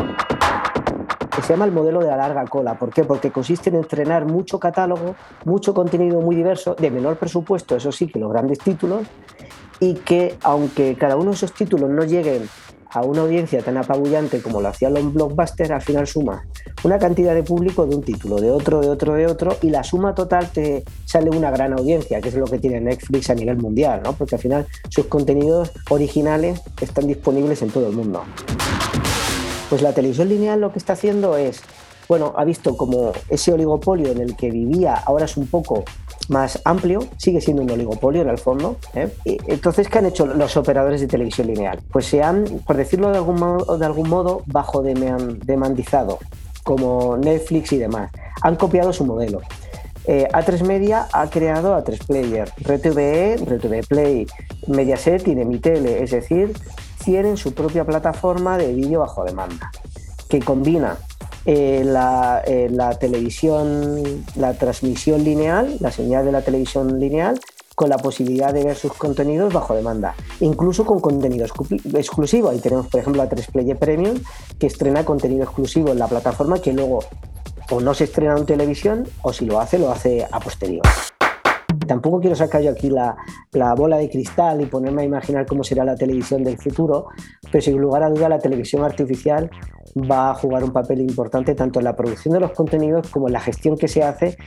se llama el modelo de la larga cola. ¿Por qué? Porque consiste en entrenar mucho catálogo, mucho contenido muy diverso, de menor presupuesto, eso sí, que los grandes títulos, y que aunque cada uno de esos títulos no lleguen a una audiencia tan apabullante como lo hacían los blockbusters, al final suma una cantidad de público de un título, de otro, de otro, de otro, y la suma total te sale una gran audiencia, que es lo que tiene Netflix a nivel mundial, ¿no? porque al final sus contenidos originales están disponibles en todo el mundo. Pues la televisión lineal lo que está haciendo es, bueno, ha visto como ese oligopolio en el que vivía ahora es un poco más amplio, sigue siendo un oligopolio en el fondo. ¿eh? Entonces, ¿qué han hecho los operadores de televisión lineal? Pues se han, por decirlo de algún modo, de algún modo bajo deman- demandizado, como Netflix y demás. Han copiado su modelo. Eh, A3 Media ha creado A3 Player, RTVE, RTV Play, Mediaset y Nemitele, es decir, tienen su propia plataforma de vídeo bajo demanda, que combina eh, la, eh, la televisión, la transmisión lineal, la señal de la televisión lineal, con la posibilidad de ver sus contenidos bajo demanda, incluso con contenido exclu- exclusivo. Ahí tenemos, por ejemplo, a 3 Player Premium, que estrena contenido exclusivo en la plataforma que luego o no se estrena en televisión o si lo hace, lo hace a posteriori. Tampoco quiero sacar yo aquí la, la bola de cristal y ponerme a imaginar cómo será la televisión del futuro, pero sin lugar a duda la televisión artificial va a jugar un papel importante tanto en la producción de los contenidos como en la gestión que se hace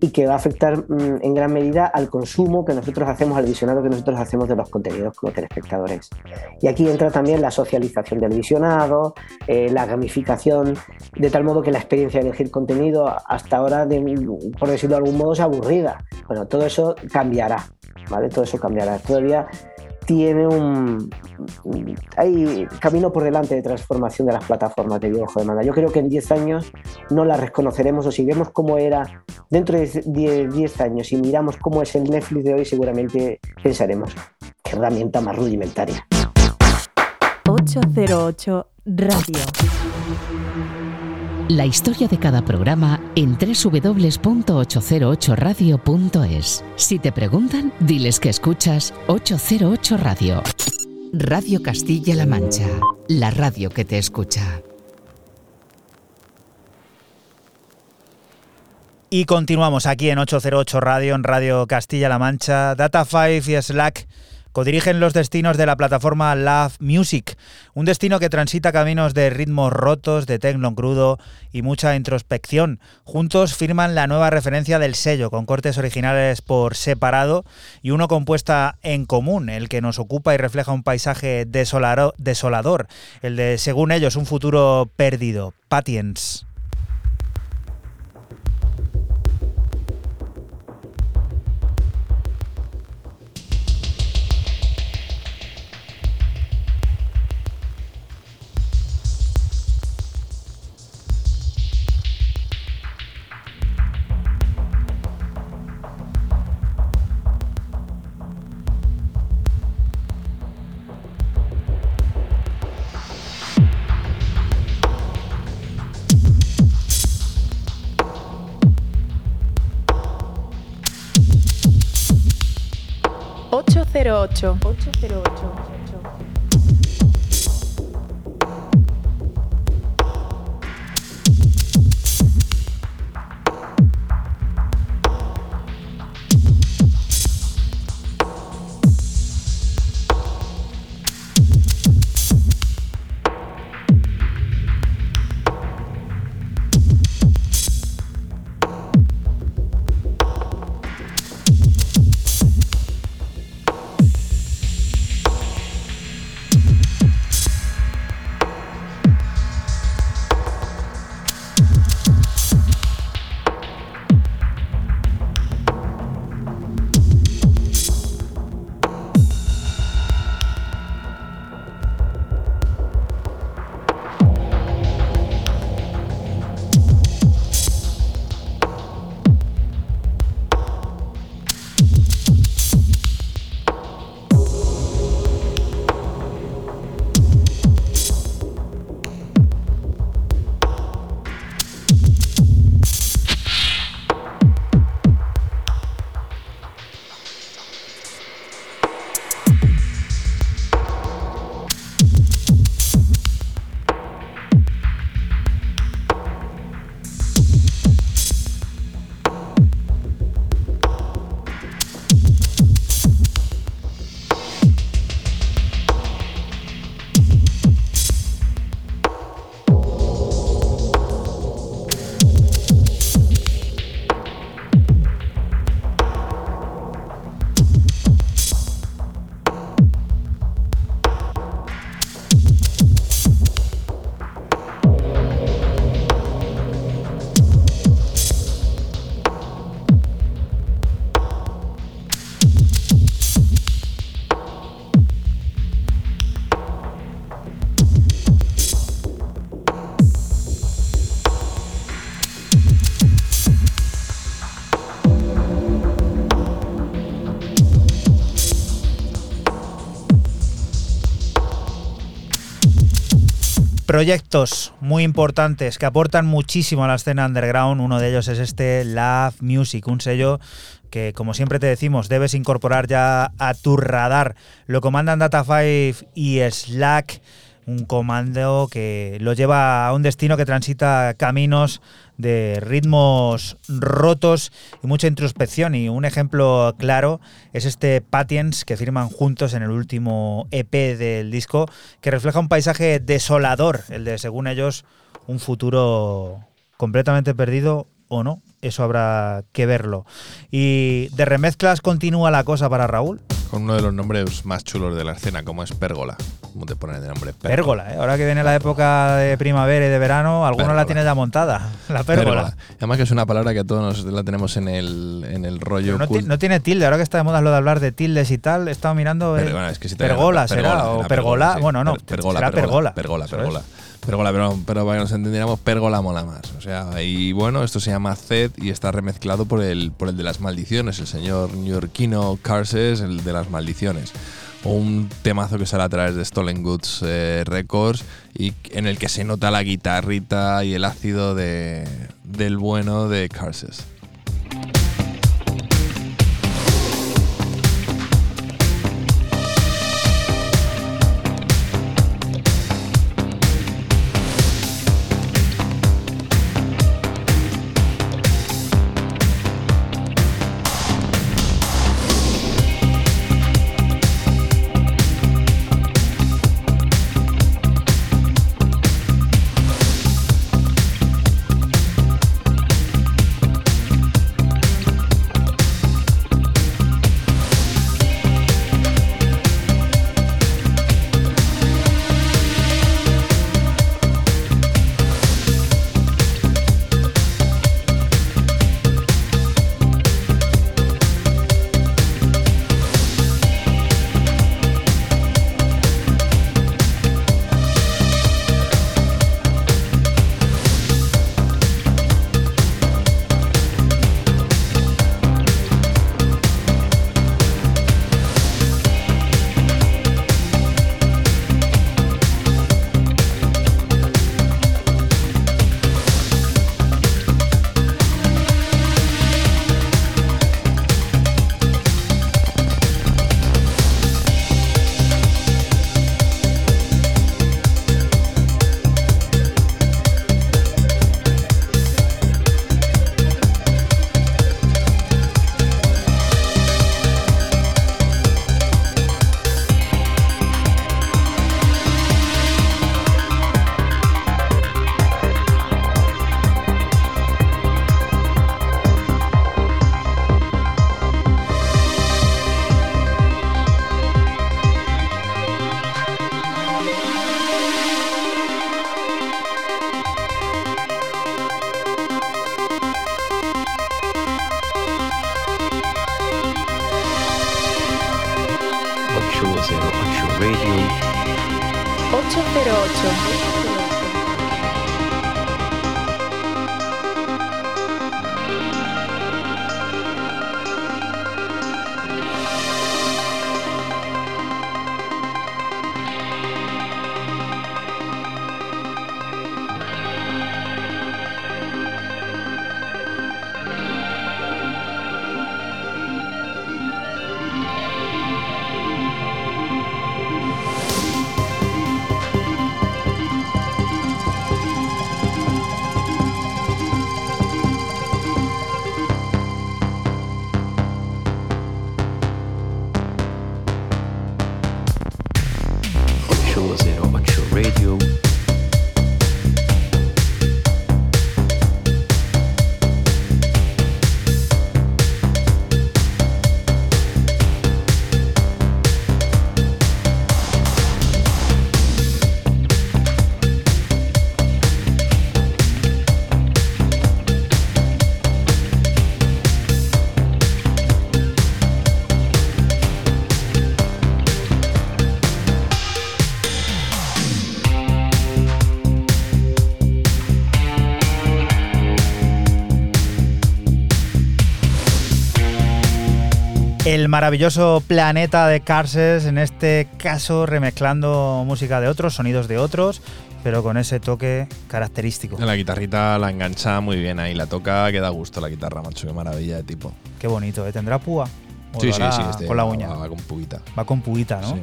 y que va a afectar mm, en gran medida al consumo que nosotros hacemos, al visionado que nosotros hacemos de los contenidos como telespectadores. Y aquí entra también la socialización del visionado, eh, la gamificación, de tal modo que la experiencia de elegir contenido hasta ahora, por decirlo de algún modo, es aburrida. Bueno, todo eso cambiará, ¿vale? Todo eso cambiará. Todavía tiene un hay camino por delante de transformación de las plataformas de video bajo demanda. Yo creo que en 10 años no las reconoceremos o si vemos cómo era dentro de 10, 10 años y miramos cómo es el Netflix de hoy, seguramente pensaremos qué herramienta más rudimentaria. 808 Radio. La historia de cada programa en www.808radio.es. Si te preguntan, diles que escuchas 808 Radio. Radio Castilla-La Mancha, la radio que te escucha. Y continuamos aquí en 808 Radio, en Radio Castilla-La Mancha. Data5 y Slack codirigen los destinos de la plataforma Love Music, un destino que transita caminos de ritmos rotos, de tecno crudo y mucha introspección. Juntos firman la nueva referencia del sello, con cortes originales por separado y uno compuesta en común, el que nos ocupa y refleja un paisaje desolador, el de, según ellos, un futuro perdido. Patience. 8. 808. Proyectos muy importantes que aportan muchísimo a la escena underground. Uno de ellos es este Love Music, un sello que, como siempre te decimos, debes incorporar ya a tu radar. Lo comandan Data 5 y Slack, un comando que lo lleva a un destino que transita caminos de ritmos rotos y mucha introspección. Y un ejemplo claro es este Patience que firman juntos en el último EP del disco, que refleja un paisaje desolador, el de, según ellos, un futuro completamente perdido o no. Eso habrá que verlo. Y de remezclas continúa la cosa para Raúl. Con uno de los nombres más chulos de la escena, como es Pérgola. ¿Cómo te ponen de nombre? Pérgola, ¿eh? ahora que viene la época de primavera y de verano, alguno la Pérgola. tiene ya montada. La pérgola. Además que es una palabra que a todos nos la tenemos en el, en el rollo. No, no tiene tilde, ahora que está de moda lo de hablar de tildes y tal, he estado mirando. Pero, bueno, es que si te- pergola será, o sí. Bueno, no, Per- pergola, será pergola. Pergola, pergola. Es. Pergola, pero, pero para que nos entendiéramos, pergola mola más. O sea, y bueno, esto se llama Zed y está remezclado por el, por el de las maldiciones, el señor neoyorquino Carses, el de las maldiciones. Un temazo que sale a través de Stolen Goods eh, Records y en el que se nota la guitarrita y el ácido de, del bueno de Carses. Maravilloso planeta de Carses, en este caso remezclando música de otros, sonidos de otros, pero con ese toque característico. La guitarrita la engancha muy bien ahí, la toca, que da gusto la guitarra, macho, qué maravilla de tipo. Qué bonito, ¿eh? ¿Tendrá púa? ¿O Sí, sí, sí, este con la va- uña. Va, con puguita. Va con puguita, ¿no? Sí.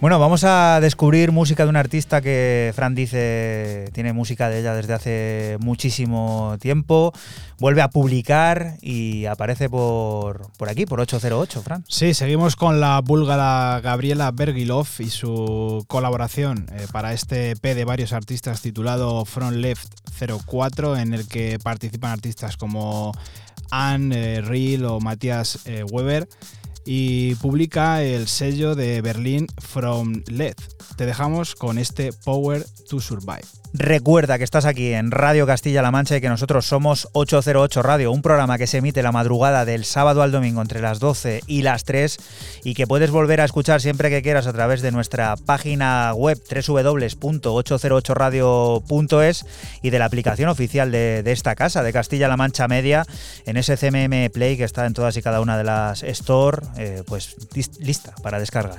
Bueno, vamos a descubrir música de un artista que Fran dice tiene música de ella desde hace muchísimo tiempo. Vuelve a publicar y aparece por, por aquí, por 808, Fran. Sí, seguimos con la búlgara Gabriela Bergilov y su colaboración eh, para este EP de varios artistas titulado Front Left 04, en el que participan artistas como Anne eh, Riel o Matías eh, Weber, y publica el sello de Berlín From Left. Te dejamos con este Power to Survive. Recuerda que estás aquí en Radio Castilla-La Mancha y que nosotros somos 808 Radio, un programa que se emite la madrugada del sábado al domingo entre las 12 y las 3 y que puedes volver a escuchar siempre que quieras a través de nuestra página web www.808radio.es y de la aplicación oficial de, esta casa, de Castilla-La Mancha Media, en ese Play que está en todas y cada una de las store, eh, pues lis- lista para descargar.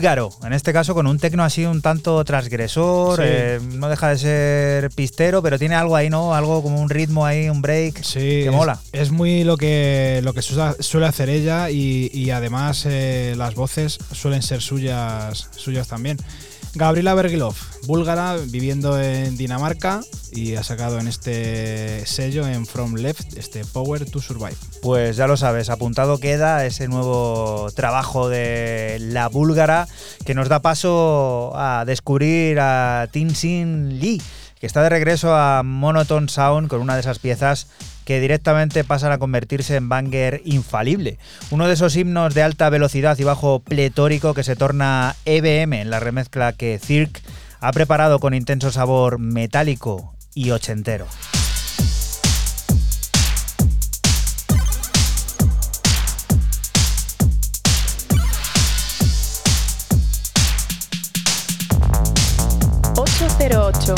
Búlgaro, en este caso con un tecno así un tanto transgresor, Sí. eh, no deja de ser pistero, pero tiene algo ahí, ¿no? Algo como un ritmo ahí, un break, Sí, que mola. Es muy lo que, lo que suele suele hacer ella y, y además eh, las voces suelen ser suyas, suyas también. Gabriela Bergilov, búlgara, viviendo en Dinamarca y ha sacado en este sello, en From Left, este Power to Survive. Pues ya lo sabes, apuntado queda ese nuevo trabajo de la búlgara que nos da paso a descubrir a Tinsin Lee, que está de regreso a Monotone Sound con una de esas piezas que directamente pasan a convertirse en banger infalible. Uno de esos himnos de alta velocidad y bajo pletórico que se torna EBM en la remezcla que Cirque ha preparado con intenso sabor metálico y ochentero. Ocho.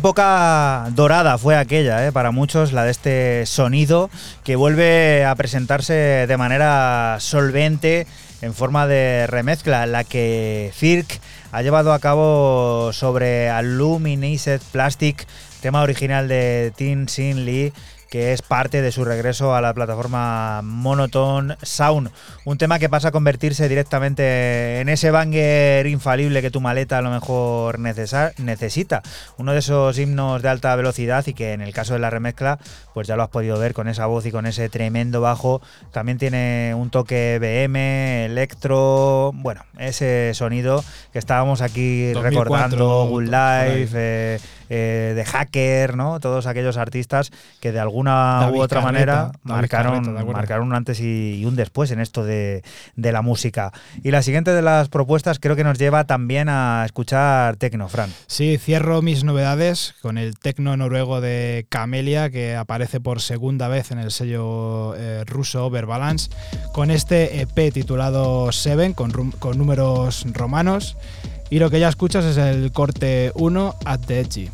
Época dorada fue aquella, ¿eh? para muchos, la de este sonido que vuelve a presentarse de manera solvente en forma de remezcla, la que Cirque ha llevado a cabo sobre Aluminated Plastic, tema original de Tin Sin Lee que es parte de su regreso a la plataforma Monotone Sound. Un tema que pasa a convertirse directamente en ese banger infalible que tu maleta a lo mejor necesita. Uno de esos himnos de alta velocidad y que en el caso de la remezcla, pues ya lo has podido ver con esa voz y con ese tremendo bajo. También tiene un toque BM, electro, bueno, ese sonido que estábamos aquí 2004, recordando, Good. Life, eh, eh, de Hacker, ¿no? Todos aquellos artistas que de alguna David u otra Carreta, manera marcaron, marcaron un antes y, un después en esto de, de la música. Y la siguiente de las propuestas creo que nos lleva también a escuchar Tecno, Fran. Sí, cierro mis novedades con el tecno noruego de Camelia, que aparece por segunda vez en el sello eh, ruso Overbalance, con este EP titulado Seven, con, con números romanos. Y lo que ya escuchas es el corte 1 at the edgy.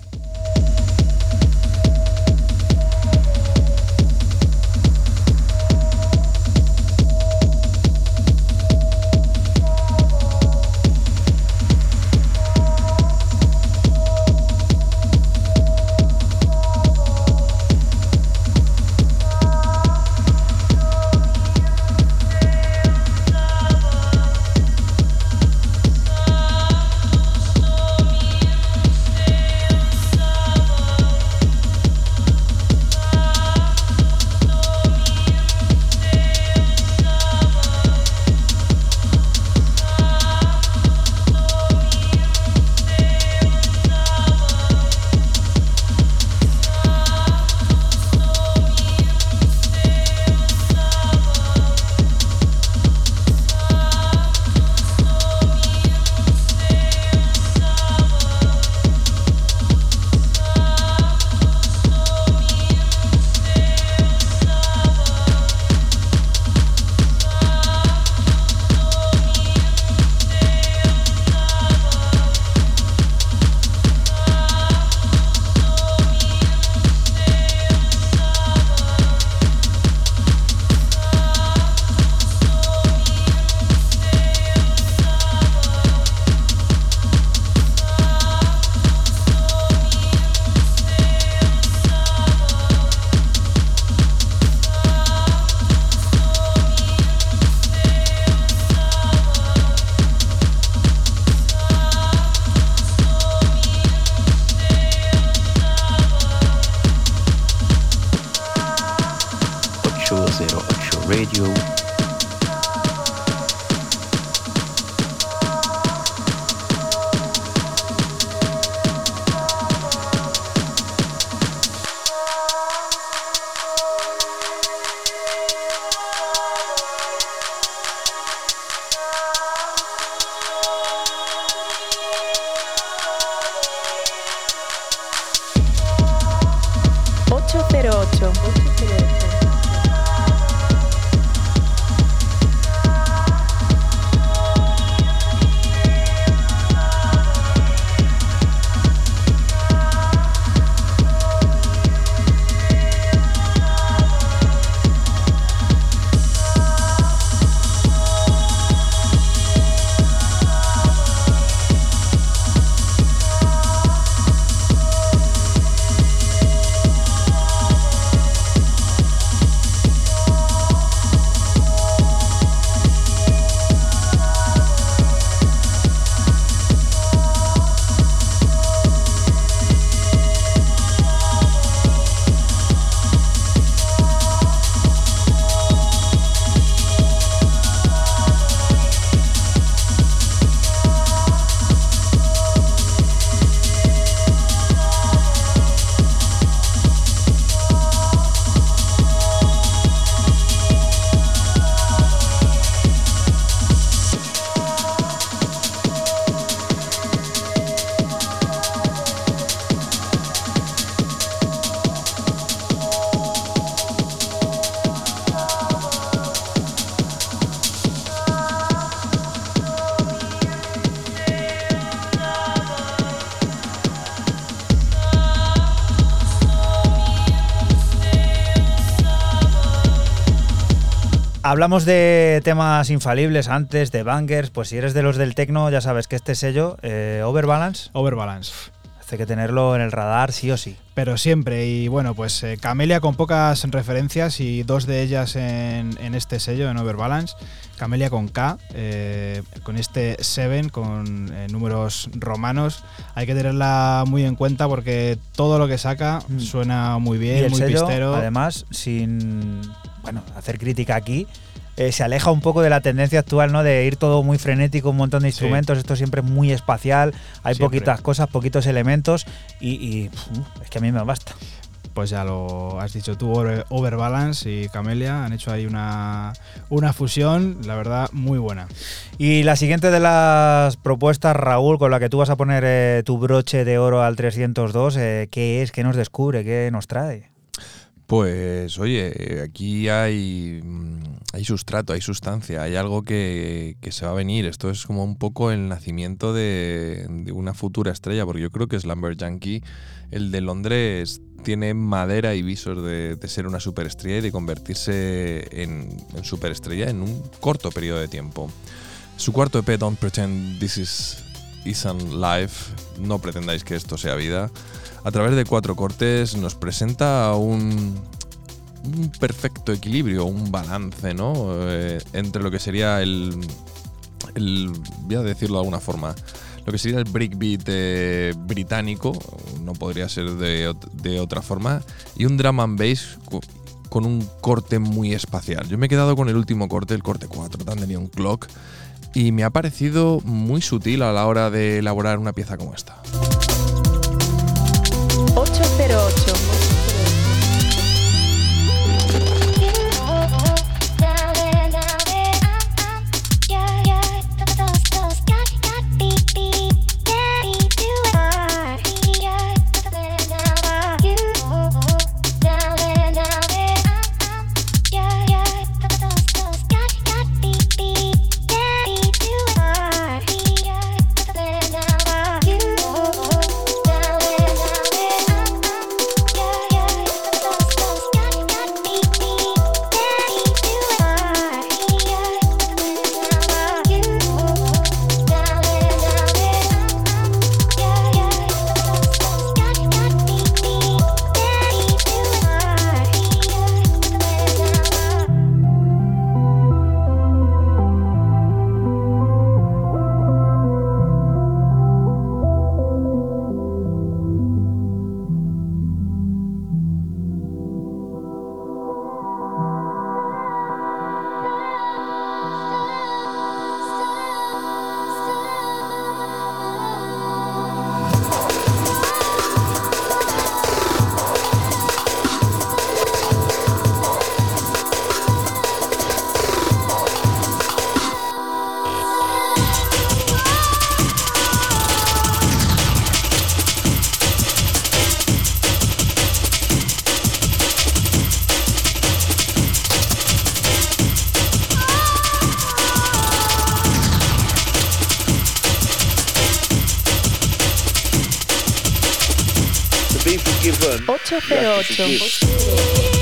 Hablamos de temas infalibles antes, de bangers. Pues si eres de los del tecno, ya sabes que este sello, eh, Overbalance, Overbalance. hace que tenerlo en el radar sí o sí. Pero siempre, y bueno, pues eh, Camelia con pocas referencias y dos de ellas en, en este sello, en Overbalance. Camelia con K, eh, con este 7, con eh, números romanos. Hay que tenerla muy en cuenta porque todo lo que saca Mm. suena muy y bien, el muy sello, pistero. además, sin bueno, hacer crítica aquí, eh, se aleja un poco de la tendencia actual, ¿no? De ir todo muy frenético, un montón de Sí. instrumentos, esto siempre es muy espacial, hay Siempre. poquitas cosas, poquitos elementos y, es que a mí me basta. Pues ya lo has dicho tú, Over- Overbalance y Camelia han hecho ahí una, una fusión, la verdad, muy buena. Y la siguiente de las propuestas, Raúl, con la que tú vas a poner eh, tu broche de oro al 302, eh, ¿qué es? ¿Qué nos descubre? ¿Qué nos trae? Pues oye, aquí hay, mm, hay sustrato, hay sustancia, hay algo que, que se va a venir. Esto es como un poco el nacimiento de, una futura estrella, porque yo creo que Slumber Yankee, el de Londres, tiene madera y visos de, ser una superestrella y de convertirse en, en superestrella en un corto periodo de tiempo. Su cuarto EP, Don't Pretend This Is Isn't Life, no pretendáis que esto sea vida, a través de cuatro cortes nos presenta un, un perfecto equilibrio, un balance, ¿no? Eh, entre lo que sería el, el, voy a decirlo de alguna forma, lo que sería el breakbeat eh, británico, no podría ser de, ot- de otra forma, y un drum and bass co- con un corte muy espacial. Yo me he quedado con el último corte, el corte 4, Dandelion Clock, y me ha parecido muy sutil a la hora de elaborar una pieza como esta. F8.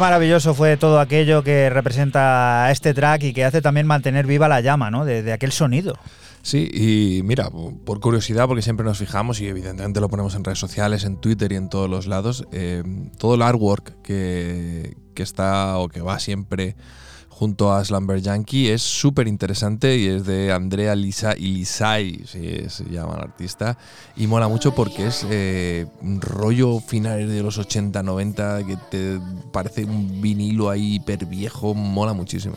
Maravilloso fue todo aquello que representa este track y que hace también mantener viva la llama, ¿no? De, aquel sonido. Sí, y mira, por curiosidad, porque siempre nos fijamos y evidentemente lo ponemos en redes sociales, en Twitter y en todos los lados, eh, todo el artwork que, que está o que va siempre junto a Slumber Yankee es súper interesante y es de Andrea Lisa Ilisai, si se llama el artista, y mola mucho porque es eh, un rollo finales de los 80, 90, que te parece un vinilo ahí hiper viejo, mola muchísimo.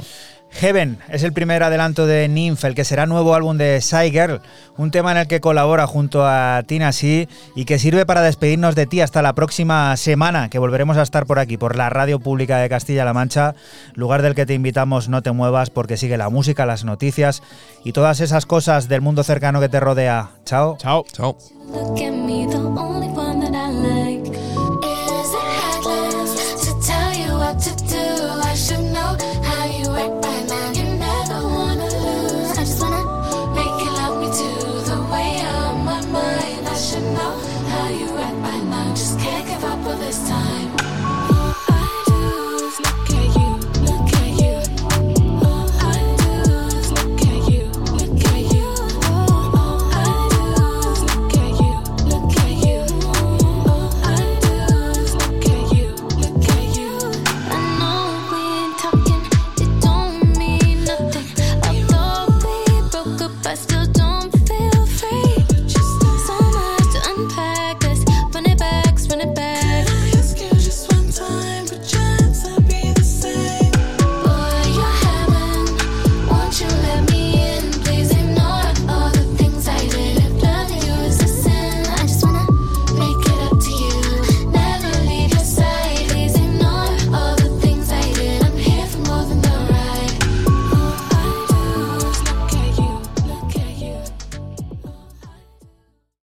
Heaven es el primer adelanto de Nymph, el que será nuevo álbum de Shy Girl, un tema en el que colabora junto a Tina C y que sirve para despedirnos de ti hasta la próxima semana, que volveremos a estar por aquí, por la Radio Pública de Castilla-La Mancha, lugar del que te invitamos no te muevas porque sigue la música, las noticias y todas esas cosas del mundo cercano que te rodea. Chao. Chao. Chao.